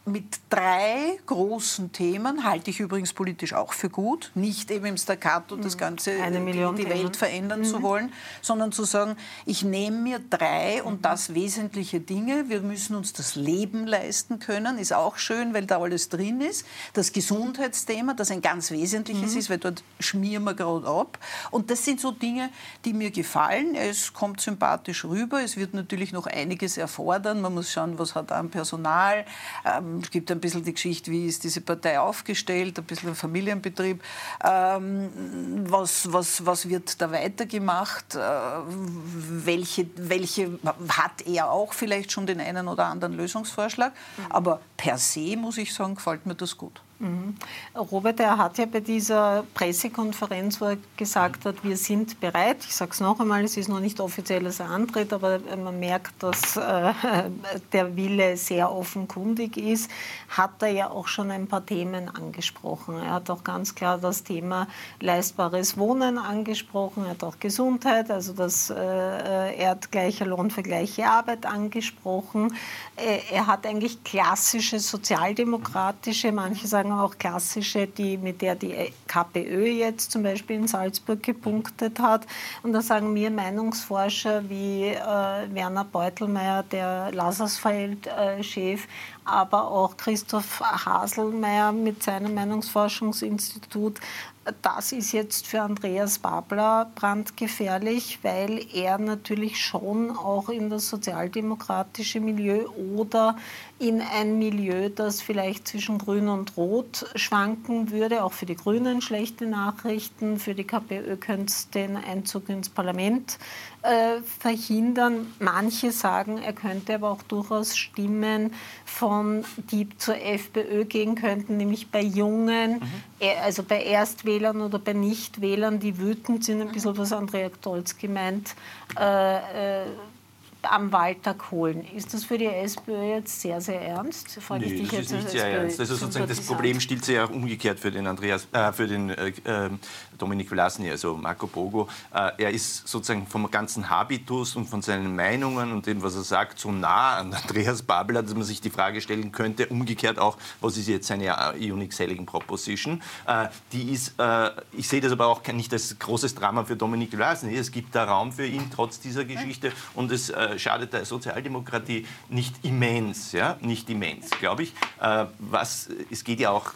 mit drei großen Themen, halte ich übrigens politisch auch für gut, nicht eben im Staccato das mhm. Ganze, die, die Welt verändern mhm. zu wollen, sondern zu sagen, ich nehme mir drei und mhm. das wesentliche Dinge. Wir müssen uns das Leben leisten können, ist auch schön, weil da alles drin ist. Das Gesundheitsthema, das ein ganz wesentliches mhm. ist, weil dort schmieren wir gerade ab. Und das sind so Dinge, die mir gefallen. Es kommt sympathisch rüber. Es wird natürlich noch einiges erfordern. Man muss schauen, was hat er an Personal. Ähm, es gibt ein bisschen die Geschichte, wie ist diese Partei aufgestellt, ein bisschen ein Familienbetrieb. Ähm, was, was, was wird da weitergemacht? Äh, welche, welche hat er auch vielleicht schon den einen oder anderen Lösungsvorschlag? Mhm. Aber per se, muss ich sagen, gefällt mir das gut. Mhm. Robert, er hat ja bei dieser Pressekonferenz, wo er gesagt hat, wir sind bereit, ich sage es noch einmal, es ist noch nicht offizielles Antritt, aber man merkt, dass äh, der Wille sehr offenkundig ist, hat er ja auch schon ein paar Themen angesprochen. Er hat auch ganz klar das Thema leistbares Wohnen angesprochen, er hat auch Gesundheit, also das, äh, er hat gleicher Lohn für gleiche Arbeit angesprochen. Äh, er hat eigentlich klassische sozialdemokratische, manche sagen auch klassische, die, mit der die KPÖ jetzt zum Beispiel in Salzburg gepunktet hat. Und da sagen mir Meinungsforscher wie äh, Werner Beutelmeier, der Lasersfeld-Chef, aber auch Christoph Haselmeier mit seinem Meinungsforschungsinstitut, das ist jetzt für Andreas Babler brandgefährlich, weil er natürlich schon auch in das sozialdemokratische Milieu oder in ein Milieu, das vielleicht zwischen Grün und Rot schwanken würde, auch für die Grünen schlechte Nachrichten, für die KPÖ könnte es den Einzug ins Parlament äh, verhindern. Manche sagen, er könnte aber auch durchaus Stimmen von, die zur FPÖ gehen könnten, nämlich bei Jungen, mhm. also bei Erstwählern oder bei Nichtwählern, die wütend sind, ein bisschen was Andrea Stolz gemeint, äh, äh, am Wahltag holen. Ist das für die SPÖ jetzt sehr, sehr ernst? Frage nee, das ist nicht sehr SPÖ ernst. Also sozusagen das Problem stellt sich ja auch umgekehrt für den, Andreas, äh, für den äh, ähm, Dominik Vlasny, also Marco Bogo. Äh, er ist sozusagen vom ganzen Habitus und von seinen Meinungen und dem, was er sagt, so nah an Andreas Babler, dass man sich die Frage stellen könnte, umgekehrt auch, was ist jetzt seine äh, Unique Selling Proposition? Äh, die ist, äh, ich sehe das aber auch nicht als großes Drama für Dominik Vlasny. Es gibt da Raum für ihn trotz dieser Geschichte und es schadet der Sozialdemokratie nicht immens, ja, nicht immens, glaube ich. Äh, was, es geht ja auch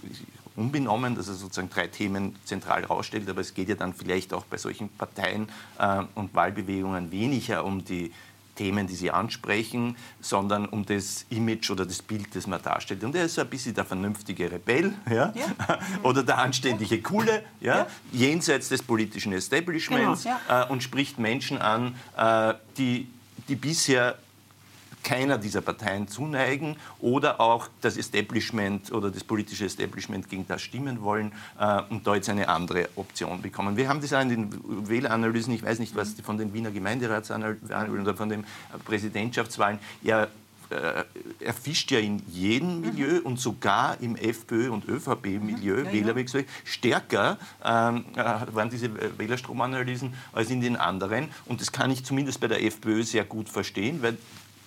unbenommen, dass er sozusagen drei Themen zentral herausstellt, aber es geht ja dann vielleicht auch bei solchen Parteien äh, und Wahlbewegungen weniger um die Themen, die sie ansprechen, sondern um das Image oder das Bild, das man darstellt. Und er ist so ein bisschen der vernünftige Rebell ja? ja. oder der anständige Coole, ja? ja? jenseits des politischen Establishments genau, ja. äh, und spricht Menschen an, äh, die, die bisher keiner dieser Parteien zuneigen oder auch das Establishment oder das politische Establishment gegen das stimmen wollen äh, und da jetzt eine andere Option bekommen. Wir haben das auch in den Wähleranalysen, ich weiß nicht, was von den Wiener Gemeinderatsanalysen oder von den Präsidentschaftswahlen, er äh, er fischt ja in jedem mhm. Milieu und sogar im FPÖ- und ÖVP-Milieu, mhm. ja, Wählerwechsel, stärker ähm, äh, waren diese Wählerstromanalysen als in den anderen. Und das kann ich zumindest bei der FPÖ sehr gut verstehen, weil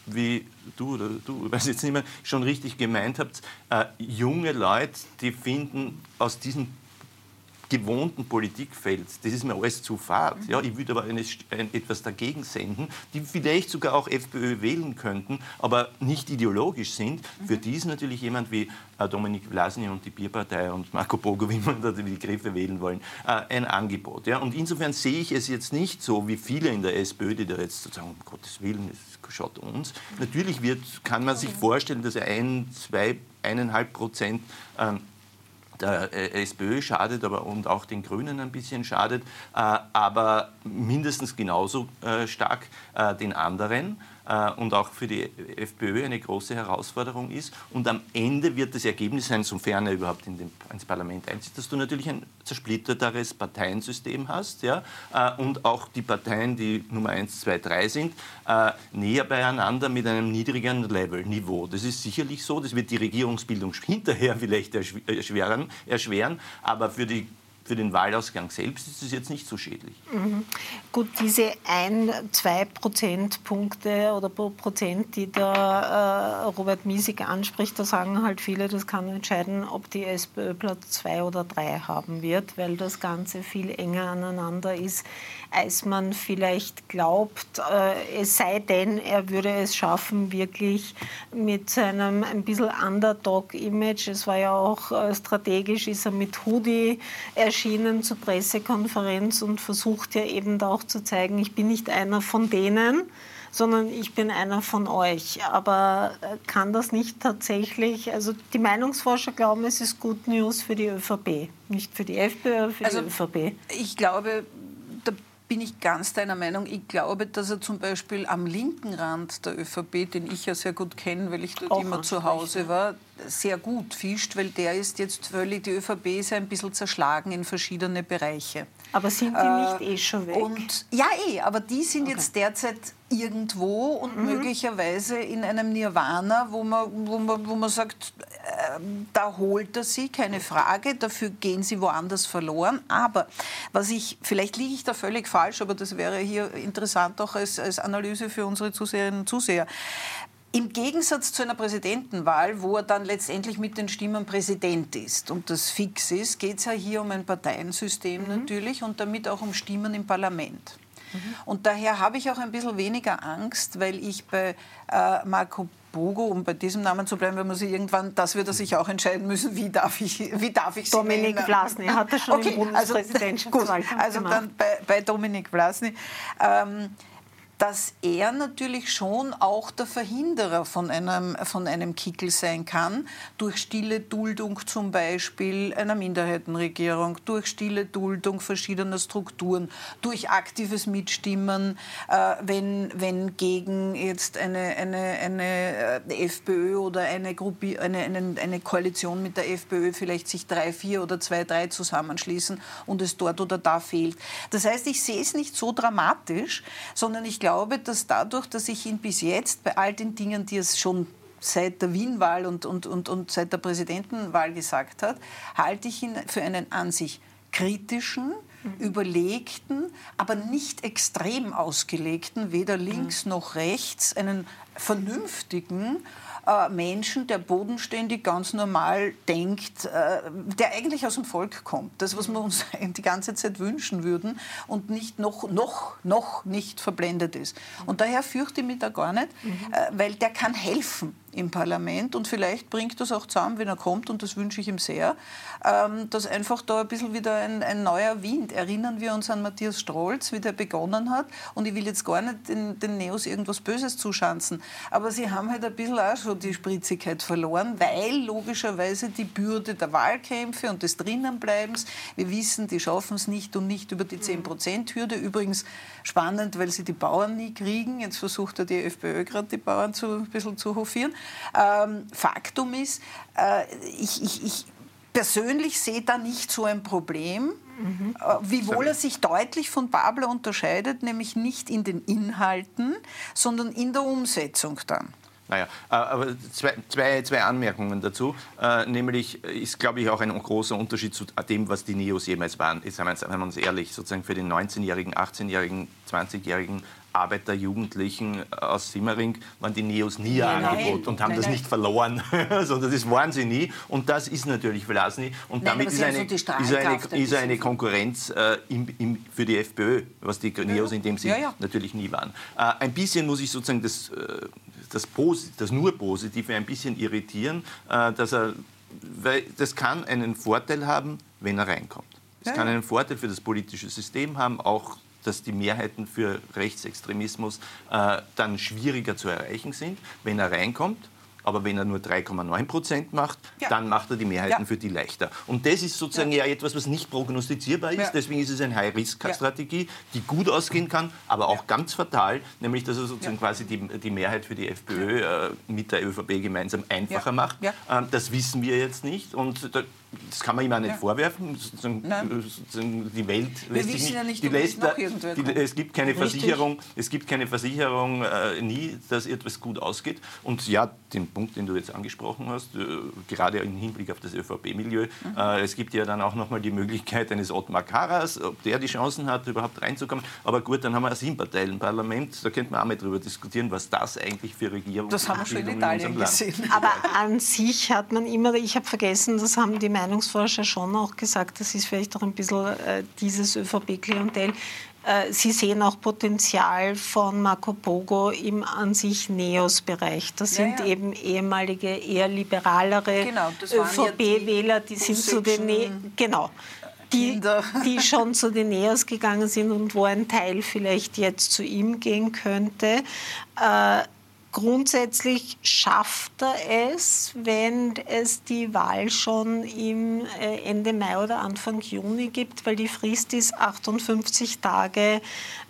wie du oder du, ich weiß jetzt nicht mehr, schon richtig gemeint habt, äh, junge Leute, die finden aus diesem gewohnten Politikfeld, das ist mir alles zu fad. Ja, ich würde aber eine, ein, etwas dagegen senden, die vielleicht sogar auch FPÖ wählen könnten, aber nicht ideologisch sind. Für die ist natürlich jemand wie äh, Dominik Vlasny und die Bierpartei und Marco Bogo, wie man da die Begriffe wählen wollen, äh, ein Angebot. Ja? Und insofern sehe ich es jetzt nicht so, wie viele in der SPÖ, die da jetzt sozusagen, um Gottes Willen, es schaut uns. Natürlich wird, kann man sich vorstellen, dass ein, zwei, eineinhalb Prozent ähm, der äh, SPÖ schadet aber und auch den Grünen ein bisschen schadet, äh, aber mindestens genauso äh, stark den anderen. Äh, und auch für die FPÖ eine große Herausforderung ist. Und am Ende wird das Ergebnis sein, sofern er überhaupt in den, ins Parlament einzieht, dass du natürlich ein zersplitterteres Parteiensystem hast ja, äh, und auch die Parteien, die Nummer 1, 2, 3 sind, äh, näher beieinander mit einem niedrigeren Level, Niveau. Das ist sicherlich so, das wird die Regierungsbildung hinterher vielleicht erschweren, erschweren aber für die für den Wahlausgang selbst ist es jetzt nicht so schädlich. Mhm. Gut, diese ein, zwei Prozentpunkte oder pro Prozent, die da äh, Robert Miesig anspricht, da sagen halt viele, das kann entscheiden, ob die SPÖ Platz zwei oder drei haben wird, weil das Ganze viel enger aneinander ist, als man vielleicht glaubt. Äh, es sei denn, er würde es schaffen, wirklich mit seinem ein bisschen Underdog-Image, es war ja auch äh, strategisch, ist er mit Hoodie erschienen, erschienen zur Pressekonferenz und versucht ja eben da auch zu zeigen, ich bin nicht einer von denen, sondern ich bin einer von euch. Aber äh, kann das nicht tatsächlich, also die Meinungsforscher glauben, es ist Good News für die ÖVP, nicht für die FPÖ, für also, die ÖVP. Ich glaube, bin ich ganz deiner Meinung. Ich glaube, dass er zum Beispiel am linken Rand der ÖVP, den ich ja sehr gut kenne, weil ich dort Auch immer zu Hause war, sehr gut fischt, weil der ist jetzt völlig, die ÖVP ist ein bisschen zerschlagen in verschiedene Bereiche. Aber sind die äh, nicht eh schon weg? Und, ja, eh, aber die sind okay. jetzt derzeit irgendwo und mhm. möglicherweise in einem Nirvana, wo man, wo man, wo man sagt, äh, da holt er sie, keine Frage, dafür gehen sie woanders verloren. Aber was ich, vielleicht liege ich da völlig falsch, aber das wäre hier interessant auch als, als Analyse für unsere Zuseherinnen und Zuseher. Im Gegensatz zu einer Präsidentenwahl, wo er dann letztendlich mit den Stimmen Präsident ist und das fix ist, geht es ja hier um ein Parteiensystem mhm. natürlich und damit auch um Stimmen im Parlament. Mhm. Und daher habe ich auch ein bisschen weniger Angst, weil ich bei äh, Marco Bogo, um bei diesem Namen zu bleiben, wenn man sich irgendwann, das wird er sich auch entscheiden müssen, wie darf ich, wie darf ich Dominik Vlasny hat er schon okay, im Bundespräsidentschaftswahlkampf also, gut, also dann bei, bei Dominik Vlasny. Ähm, dass er natürlich schon auch der Verhinderer von einem, von einem Kickel sein kann, durch stille Duldung zum Beispiel einer Minderheitenregierung, durch stille Duldung verschiedener Strukturen, durch aktives Mitstimmen, äh, wenn, wenn gegen jetzt eine, eine, eine äh, FPÖ oder eine, Gruppe, eine, eine, eine Koalition mit der FPÖ vielleicht sich drei, vier oder zwei, drei zusammenschließen und es dort oder da fehlt. Das heißt, ich sehe es nicht so dramatisch, sondern ich glaube, glaube, dass dadurch, dass ich ihn bis jetzt bei all den Dingen, die es schon seit der Wien-Wahl und, und, und, und seit der Präsidentenwahl gesagt hat, halte ich ihn für einen an sich kritischen, mhm. überlegten, aber nicht extrem ausgelegten, weder links mhm. noch rechts, einen vernünftigen äh, Menschen, der bodenständig ganz normal denkt, äh, der eigentlich aus dem Volk kommt. Das, was wir uns die ganze Zeit wünschen würden und nicht noch, noch, noch nicht verblendet ist. Und daher fürchte ich mich da gar nicht, mhm. äh, weil der kann helfen im Parlament und vielleicht bringt das auch zusammen, wenn er kommt, und das wünsche ich ihm sehr, ähm, dass einfach da ein bisschen wieder ein, ein, neuer Wind. Erinnern wir uns an Matthias Strolz, wie der begonnen hat. Und ich will jetzt gar nicht den, den Neos irgendwas Böses zuschanzen, aber sie haben halt ein bisschen auch schon die Spritzigkeit verloren, weil logischerweise die Bürde der Wahlkämpfe und des Drinnenbleibens, wir wissen, die schaffen es nicht und nicht über die 10-Prozent-Hürde. Übrigens spannend, weil sie die Bauern nie kriegen. Jetzt versucht ja die FPÖ gerade die Bauern zu, ein bisschen zu hofieren. Ähm, Faktum ist, äh, ich, ich, ich persönlich sehe da nicht so ein Problem. Mhm. Wiewohl er sich deutlich von Babler unterscheidet, nämlich nicht in den Inhalten, sondern in der Umsetzung dann. Naja, äh, aber zwei, zwei, zwei Anmerkungen dazu. Äh, nämlich ist, glaube ich, auch ein großer Unterschied zu dem, was die Neos jemals waren. Jetzt seien wir uns ehrlich, sozusagen für den 19-Jährigen, 18-Jährigen, 20-Jährigen Arbeiter, Jugendlichen aus Simmering waren die Neos nie ein Angebot und haben nein, das nein. nicht verloren, sondern das waren sie nie. Und das ist natürlich Vlasny. Und nein, damit ist eine, so ist, eine, ist eine Konkurrenz äh, im, im, für die FPÖ, was die Neos in dem Sinne ja, ja. natürlich nie waren. Äh, ein bisschen muss ich sozusagen das, äh, das, Posit das nur Positive ein bisschen irritieren, äh, dass er, weil das kann einen Vorteil haben, wenn er reinkommt. Das ja, kann einen Vorteil für das politische System haben, auch dass die Mehrheiten für Rechtsextremismus äh, dann schwieriger zu erreichen sind, wenn er reinkommt. Aber wenn er nur 3,9 Prozent macht, ja. dann macht er die Mehrheiten ja. für die leichter. Und das ist sozusagen ja, ja etwas, was nicht prognostizierbar ist. Deswegen ist es eine High-Risk-Strategie, die gut ausgehen kann, aber auch ganz fatal, nämlich dass er sozusagen quasi die, die, Mehrheit für die FPÖ äh, mit der ÖVP gemeinsam einfacher macht. Ähm, das wissen wir jetzt nicht. Und da, das kann man ihm auch nicht ja. vorwerfen. Die Welt lässt sich nicht, ja nicht, die lässt, die, es gibt keine Richtig. Versicherung, es gibt keine Versicherung äh, nie, dass etwas gut ausgeht. Und ja, den Punkt, den du jetzt angesprochen hast, äh, gerade im Hinblick auf das ÖVP-Milieu, mhm. äh, es gibt ja dann auch noch mal die Möglichkeit eines Ottmar Karas, ob der die Chancen hat, überhaupt reinzukommen. Aber gut, dann haben wir ein Sieben-Parteien-Parlament, da könnte man auch mal drüber diskutieren, was das eigentlich für Regierungen Das haben wir schon in Italien in gesehen. Aber an sich hat man immer, ich habe vergessen, das haben die Meinungsforscher schon auch gesagt, das ist vielleicht auch ein bisschen äh, dieses ÖVP-Klientel. Äh, Sie sehen auch Potenzial von Marco Pogo im an sich Neos-Bereich. Das sind ja, ja. eben ehemalige, eher liberalere genau, ÖVP-Wähler, die, die sind zu den ne genau. Die, die schon zu den Neos gegangen sind und wo ein Teil vielleicht jetzt zu ihm gehen könnte. Äh, Grundsätzlich schafft er es, wenn es die Wahl schon im äh, Ende Mai oder Anfang Juni gibt, weil die Frist ist 58 Tage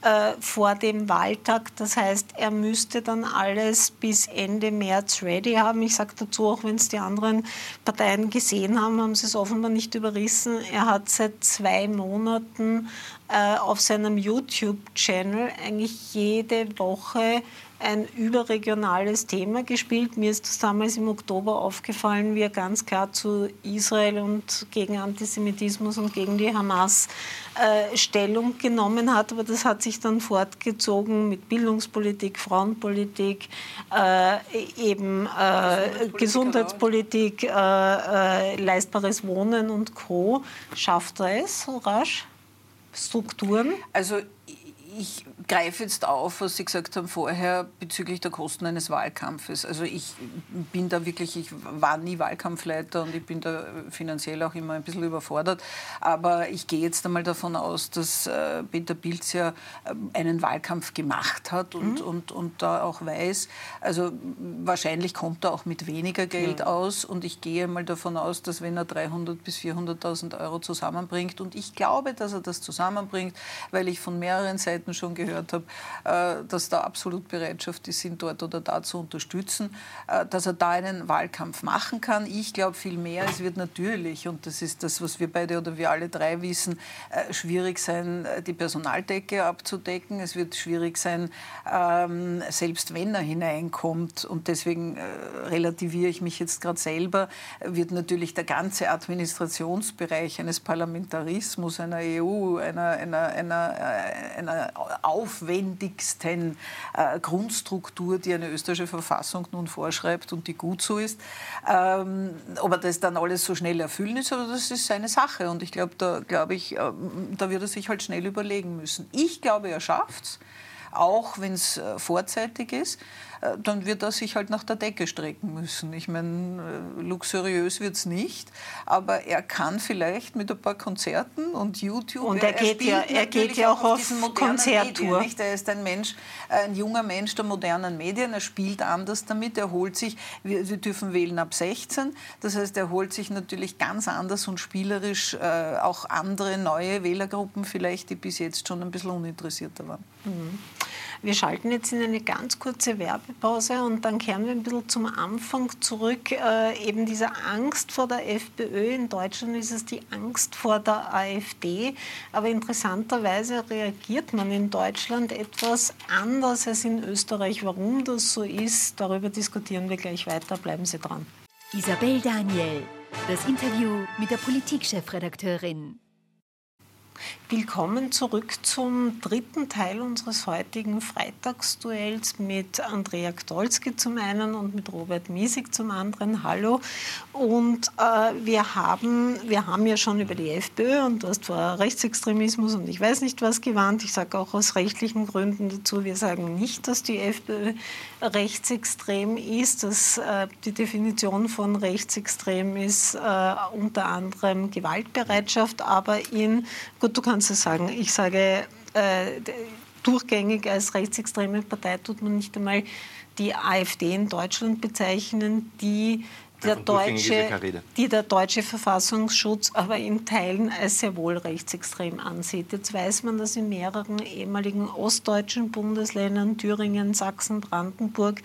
äh, vor dem Wahltag. Das heißt, er müsste dann alles bis Ende März ready haben. Ich sage dazu, auch wenn es die anderen Parteien gesehen haben, haben sie es offenbar nicht überrissen. Er hat seit zwei Monaten äh, auf seinem YouTube-Channel eigentlich jede Woche ein überregionales Thema gespielt. Mir ist das damals im Oktober aufgefallen, wie er ganz klar zu Israel und gegen Antisemitismus und gegen die Hamas äh, Stellung genommen hat. Aber das hat sich dann fortgezogen mit Bildungspolitik, Frauenpolitik, äh, eben äh, Gesundheitspolitik, äh, äh, leistbares Wohnen und Co. Schafft er es so rasch? Strukturen? Also ich greife jetzt auf, was Sie gesagt haben vorher bezüglich der Kosten eines Wahlkampfes. Also ich bin da wirklich, ich war nie Wahlkampfleiter und ich bin da finanziell auch immer ein bisschen überfordert. Aber ich gehe jetzt einmal davon aus, dass äh, Peter Pilz ja äh, einen Wahlkampf gemacht hat und, mhm. und, und da auch weiß, also wahrscheinlich kommt er auch mit weniger Geld mhm. aus und ich gehe mal davon aus, dass wenn er 300.000 bis 400.000 Euro zusammenbringt und ich glaube, dass er das zusammenbringt, weil ich von mehreren Seiten Seiten schon gehört habe, äh, dass da absolut Bereitschaft ist, ihn dort oder da zu unterstützen, äh, dass er da einen Wahlkampf machen kann. Ich glaube viel mehr, es wird natürlich, und das ist das, was wir beide oder wir alle drei wissen, äh, schwierig sein, die Personaldecke abzudecken. Es wird schwierig sein, ähm, selbst wenn er hineinkommt, und deswegen relativiere ich mich jetzt gerade selber, wird natürlich der ganze Administrationsbereich eines Parlamentarismus, einer EU, einer, einer, einer, einer aufwendigsten äh, Grundstruktur, die eine österreichische Verfassung nun vorschreibt und die gut so ist. Ähm, ob er das dann alles so schnell erfüllen ist, oder das ist seine Sache. Und ich glaube, da, glaub äh, da wird er sich halt schnell überlegen müssen. Ich glaube, er schafft es, auch wenn es äh, vorzeitig ist. Äh, dann wird er sich halt nach der Decke strecken müssen. Ich meine, äh, luxuriös wird es nicht, aber er kann vielleicht mit ein paar Konzerten und YouTube. Und er, er geht, ja, er geht ja auch auf, auf Konzerttour. Er ist ein Mensch, ein junger Mensch der modernen Medien. Er spielt anders damit. Er holt sich, wir, wir dürfen wählen ab 16. Das heißt, er holt sich natürlich ganz anders und spielerisch äh, auch andere neue Wählergruppen vielleicht, die bis jetzt schon ein bisschen uninteressierter waren. Mhm. Wir schalten jetzt in eine ganz kurze Werbepause und dann kehren wir ein bisschen zum Anfang zurück. Äh, eben diese Angst vor der FPÖ. In Deutschland ist es die Angst vor der AfD. Aber interessanterweise reagiert man in Deutschland etwas anders als in Österreich. Warum das so ist, darüber diskutieren wir gleich weiter. Bleiben Sie dran. Isabel Daniel, das Interview mit der Politikchefredakteurin. Willkommen zurück zum dritten Teil unseres heutigen Freitagsduells mit Andrea Gdolski zum einen und mit Robert Miesig zum anderen. Hallo. Und äh, wir, haben, wir haben ja schon über die FPÖ und du hast vor Rechtsextremismus und ich weiß nicht was gewarnt. Ich sage auch aus rechtlichen Gründen dazu, wir sagen nicht, dass die FPÖ rechtsextrem ist. Das, äh, die Definition von rechtsextrem ist äh, unter anderem Gewaltbereitschaft, aber in, gut, du kannst du sagen. Ich sage, äh, durchgängig als rechtsextreme Partei tut man nicht einmal die AfD in Deutschland bezeichnen, die der, deutsche, die der deutsche Verfassungsschutz aber in Teilen als sehr wohl rechtsextrem ansieht. Jetzt weiß man, dass in mehreren ehemaligen ostdeutschen Bundesländern, Thüringen, Sachsen, Brandenburg,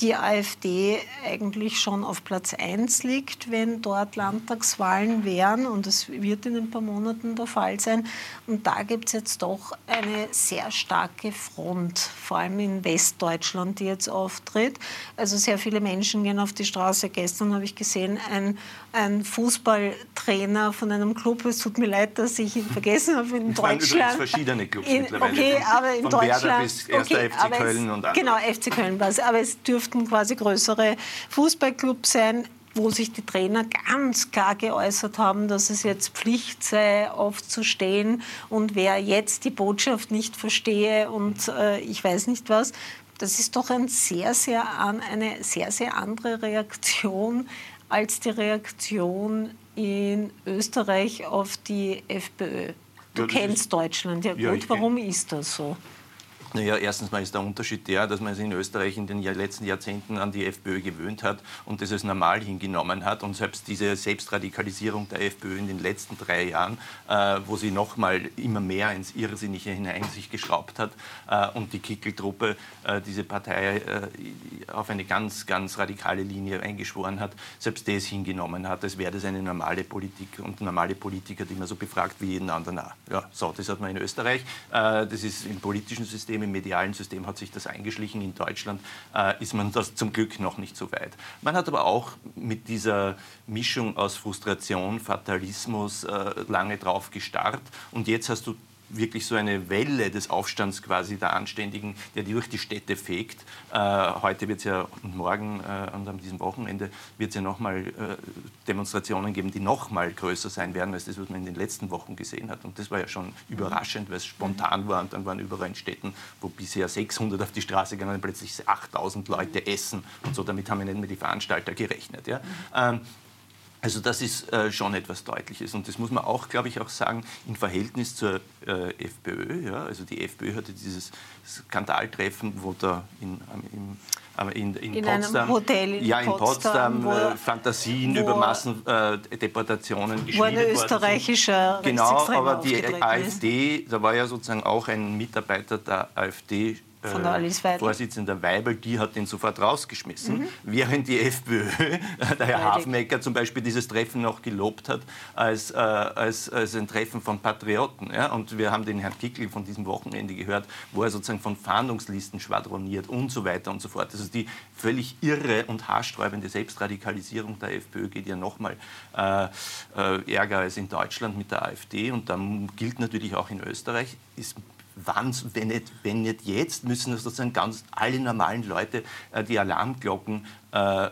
die AfD eigentlich schon auf Platz 1 liegt, wenn dort Landtagswahlen wären. Und das wird in ein paar Monaten der Fall sein. Und da gibt es jetzt doch eine sehr starke Front, vor allem in Westdeutschland, die jetzt auftritt. Also sehr viele Menschen gehen auf die Straße. Gestern habe ich gesehen, ein, ein Fußballtrainer von einem Club, es tut mir leid, dass ich ihn vergessen habe, in Deutschland. verschiedene Clubs in, mittlerweile. Okay, aber in von Deutschland. Werder bis 1. Okay, FC Köln es, und andere. Genau, FC Köln war es. Aber es dürfte dürften quasi größere Fußballclubs sein, wo sich die Trainer ganz klar geäußert haben, dass es jetzt Pflicht sei, aufzustehen und wer jetzt die Botschaft nicht verstehe und äh, ich weiß nicht was, das ist doch ein sehr, sehr an, eine sehr, sehr andere Reaktion als die Reaktion in Österreich auf die FPÖ. Du ja, kennst Deutschland, ja, ja gut, warum ist das so? Naja, erstens mal ist der Unterschied der, dass man sich in Österreich in den letzten Jahrzehnten an die FPÖ gewöhnt hat und das als normal hingenommen hat. Und selbst diese Selbstradikalisierung der FPÖ in den letzten drei Jahren, äh, wo sie noch mal immer mehr ins Irrsinnige hinein sich geschraubt hat äh, und die Kickeltruppe äh, diese Partei äh, auf eine ganz, ganz radikale Linie eingeschworen hat, selbst das hingenommen hat, als wäre das eine normale Politik und normale Politiker, die man so befragt wie jeden anderen. Ja, so, das hat man in Österreich. Äh, das ist im politischen System im medialen System hat sich das eingeschlichen. In Deutschland äh, ist man das zum Glück noch nicht so weit. Man hat aber auch mit dieser Mischung aus Frustration, Fatalismus äh, lange drauf gestarrt. Und jetzt hast du wirklich so eine Welle des Aufstands quasi der Anständigen, der durch die Städte fegt. Äh, heute wird es ja und morgen äh, und an diesem Wochenende wird es ja nochmal äh, Demonstrationen geben, die nochmal größer sein werden, als das, was man in den letzten Wochen gesehen hat. Und das war ja schon überraschend, weil es spontan war und dann waren überall in Städten, wo bisher 600 auf die Straße gegangen, plötzlich 8000 Leute essen und so. Damit haben wir nicht mehr die Veranstalter gerechnet. Ja? Ähm, Also das ist äh, schon etwas Deutliches und das muss man auch, glaube ich, auch sagen im Verhältnis zur äh, FPÖ. Ja? Also die FPÖ hatte dieses Skandaltreffen, wo da in, im in, in, in Potsdam, einem Hotel in ja, in Potsdam, Potsdam äh, Fantasien über Massendeportationen äh, geschildert Wo ein österreichischer Genau, aber die AfD, da war ja sozusagen auch ein Mitarbeiter der AfD von der Alice Weidel. Vorsitzender Weibel, die hat den sofort rausgeschmissen, mhm. während die FPÖ, der Herr Hafmecker zum Beispiel dieses Treffen noch gelobt hat als, äh, als, als ein Treffen von Patrioten. Ja? Und wir haben den Herrn Kickl von diesem Wochenende gehört, wo er sozusagen von Fahndungslisten schwadroniert und so weiter und so fort. Also die völlig irre und haarsträubende Selbstradikalisierung der FPÖ geht ja noch mal äh, äh, ärger als in Deutschland mit der AfD und dann gilt natürlich auch in Österreich, ist wann, wenn nicht, wenn nicht jetzt, müssen sozusagen ganz alle normalen Leute äh, die Alarmglocken äh,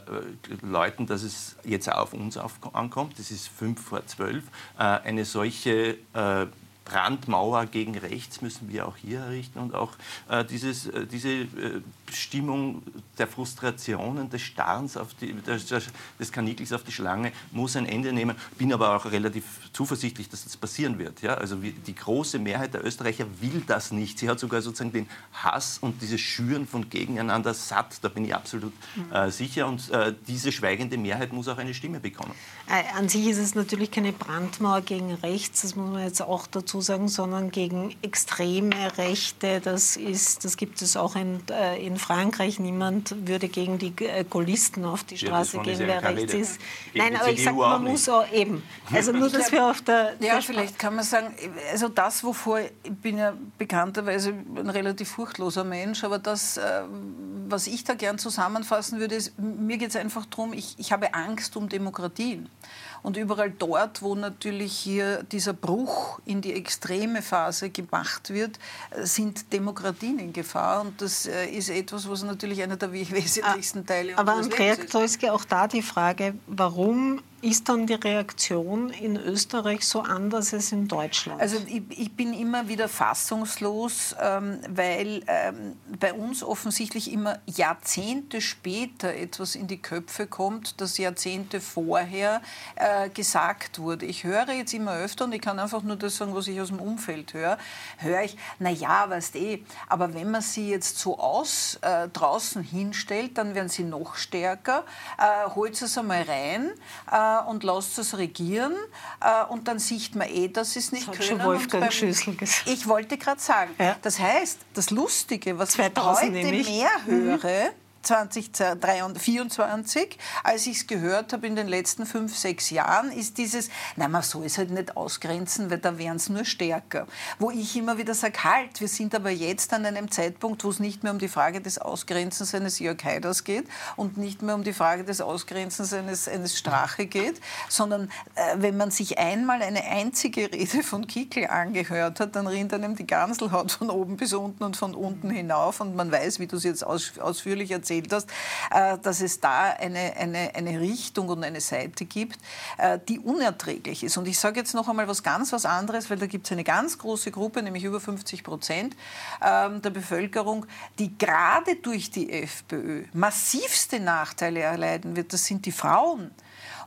läuten, dass es jetzt auf uns auf, ankommt. Das ist fünf vor zwölf. Äh, eine solche äh, Brandmauer gegen rechts müssen wir auch hier errichten und auch äh, dieses, äh, diese äh, Stimmung der Frustrationen, des Starrens, auf die, des, des Kanikels auf die Schlange muss ein Ende nehmen. Bin aber auch relativ zuversichtlich, dass das passieren wird. Ja? Also die große Mehrheit der Österreicher will das nicht. Sie hat sogar sozusagen den Hass und dieses Schüren von Gegeneinander satt. Da bin ich absolut mhm. äh, sicher. Und äh, diese schweigende Mehrheit muss auch eine Stimme bekommen. Äh, an sich ist es natürlich keine Brandmauer gegen rechts, das muss man jetzt auch dazu sagen, sondern gegen extreme Rechte. Das, ist, das gibt es auch in, äh, in Frankreich. Niemand würde gegen die äh, Gaullisten auf die Straße ja, gehen, wer rechts ist. Nein, aber ich sage, man muss auch eben. Also nur, dass wir auf der... Ja, der vielleicht kann man sagen, also das, wovor, ich bin ja bekannterweise ein relativ furchtloser Mensch, aber das, äh, was ich da gern zusammenfassen würde, ist, mir geht es einfach darum, ich, ich habe Angst um Demokratien. Und überall dort, wo natürlich hier dieser Bruch in die extreme Phase gemacht wird, sind Demokratien in Gefahr. Und das äh, ist etwas, was natürlich einer der wesentlichsten Teile Aber Andrea Troiske, auch da die Frage, warum ist dann die Reaktion in Österreich so anders als in Deutschland? Also ich, ich bin immer wieder fassungslos, ähm, weil ähm, bei uns offensichtlich immer Jahrzehnte später etwas in die Köpfe kommt, das Jahrzehnte vorher äh, gesagt wurde. Ich höre jetzt immer öfter, und ich kann einfach nur das sagen, was ich aus dem Umfeld höre, höre ich, na ja, weißt eh, aber wenn man sie jetzt so aus äh, draußen hinstellt, dann werden sie noch stärker, äh, holt es einmal rein, äh, äh, und lasst es regieren äh, und dann sieht man eh, dass es nicht das können. Schon Wolfgang beim, Schüssel gesagt. Ich wollte gerade sagen, ja. das heißt, das Lustige, was ich heute mehr höre, 2024, als ich es gehört habe in den letzten fünf, sechs Jahren, ist dieses, nein, man soll es halt nicht ausgrenzen, weil da wären es nur stärker. Wo ich immer wieder sage, halt, wir sind aber jetzt an einem Zeitpunkt, wo es nicht mehr um die Frage des Ausgrenzens eines Jörg Haiders geht und nicht mehr um die Frage des Ausgrenzens eines, eines Strache geht, sondern äh, wenn man sich einmal eine einzige Rede von Kickel angehört hat, dann rinnt einem die Ganselhaut von oben bis unten und von unten hinauf und man weiß, wie du es jetzt aus, ausführlich erzählst, erzählt hast, äh, dass es da eine, eine, eine Richtung und eine Seite gibt, äh, die unerträglich ist. Und ich sage jetzt noch einmal was ganz was anderes, weil da gibt es eine ganz große Gruppe, nämlich über 50 Prozent ähm, der Bevölkerung, die gerade durch die FPÖ massivste Nachteile erleiden wird. Das sind die Frauen.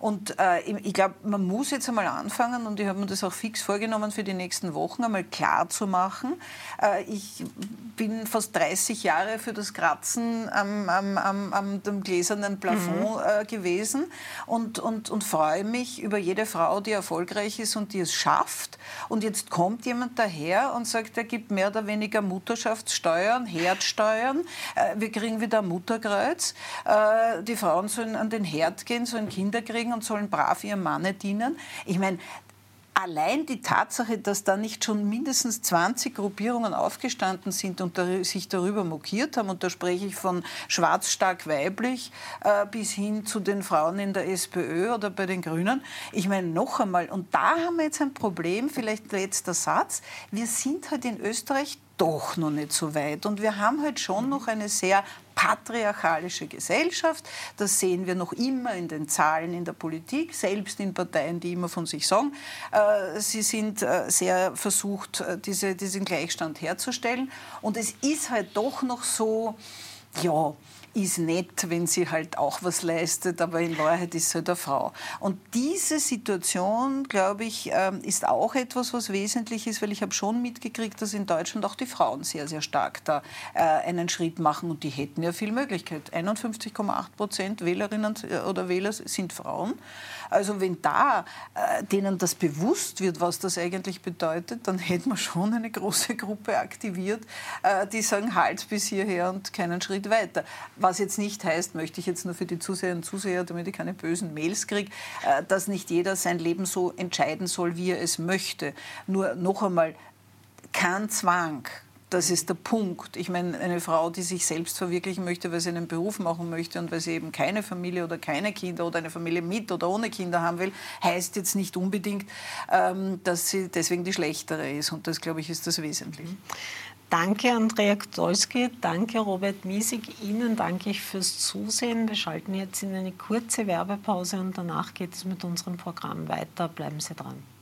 Und äh, ich glaube, man muss jetzt einmal anfangen, und ich habe mir das auch fix vorgenommen für die nächsten Wochen, einmal klar zu machen. Äh, ich bin fast 30 Jahre für das Kratzen am, am, am, am dem gläsernen Plafond mhm. äh, gewesen und, und, und freue mich über jede Frau, die erfolgreich ist und die es schafft. Und jetzt kommt jemand daher und sagt, er gibt mehr oder weniger Mutterschaftssteuern, Herdsteuern, äh, wir kriegen wieder Mutterkreuz, äh, die Frauen sollen an den Herd gehen, sollen Kinder kriegen und sollen brav ihrem Manne dienen. Ich meine, allein die Tatsache, dass da nicht schon mindestens 20 Gruppierungen aufgestanden sind und sich darüber mokiert haben, und da spreche ich von schwarz stark weiblich äh, bis hin zu den Frauen in der SPÖ oder bei den Grünen. Ich meine, noch einmal, und da haben wir jetzt ein Problem, vielleicht letzter Satz, wir sind halt in Österreich doch noch nicht so weit. Und wir haben halt schon noch eine sehr patriarchalische Gesellschaft. Das sehen wir noch immer in den Zahlen in der Politik, selbst in Parteien, die immer von sich sagen, äh, sie sind äh, sehr versucht, äh, diese, diesen Gleichstand herzustellen. Und es ist halt doch noch so, ja, ist nett, wenn sie halt auch was leistet, aber in Wahrheit ist sie halt eine Frau. Und diese Situation, glaube ich, ähm, ist auch etwas, was wesentlich ist, weil ich habe schon mitgekriegt, dass in Deutschland auch die Frauen sehr, sehr stark da äh, einen Schritt machen und die hätten ja viel Möglichkeit. 51,8 Prozent Wählerinnen äh, oder Wähler sind Frauen. Also wenn da äh, denen das bewusst wird, was das eigentlich bedeutet, dann hätten wir schon eine große Gruppe aktiviert, die sagen, halt bis hierher und keinen Schritt weiter. Was jetzt nicht heißt, möchte ich jetzt nur für die Zuseherinnen und Zuseher, damit ich keine bösen Mails kriege, äh, dass nicht jeder sein Leben so entscheiden soll, wie er es möchte. Nur noch einmal, kein Zwang. Das ist der Punkt. Ich meine, eine Frau, die sich selbst verwirklichen möchte, weil sie einen Beruf machen möchte und weil sie eben keine Familie oder keine Kinder oder eine Familie mit oder ohne Kinder haben will, heißt jetzt nicht unbedingt, ähm, dass sie deswegen die schlechtere ist. Und das, glaube ich, ist das Wesentliche. Danke, Andrea Gdolski. Danke, Robert Miesig. Ihnen danke ich fürs Zusehen. Wir schalten jetzt in eine kurze Werbepause und danach geht es mit unserem Programm weiter. Bleiben Sie dran.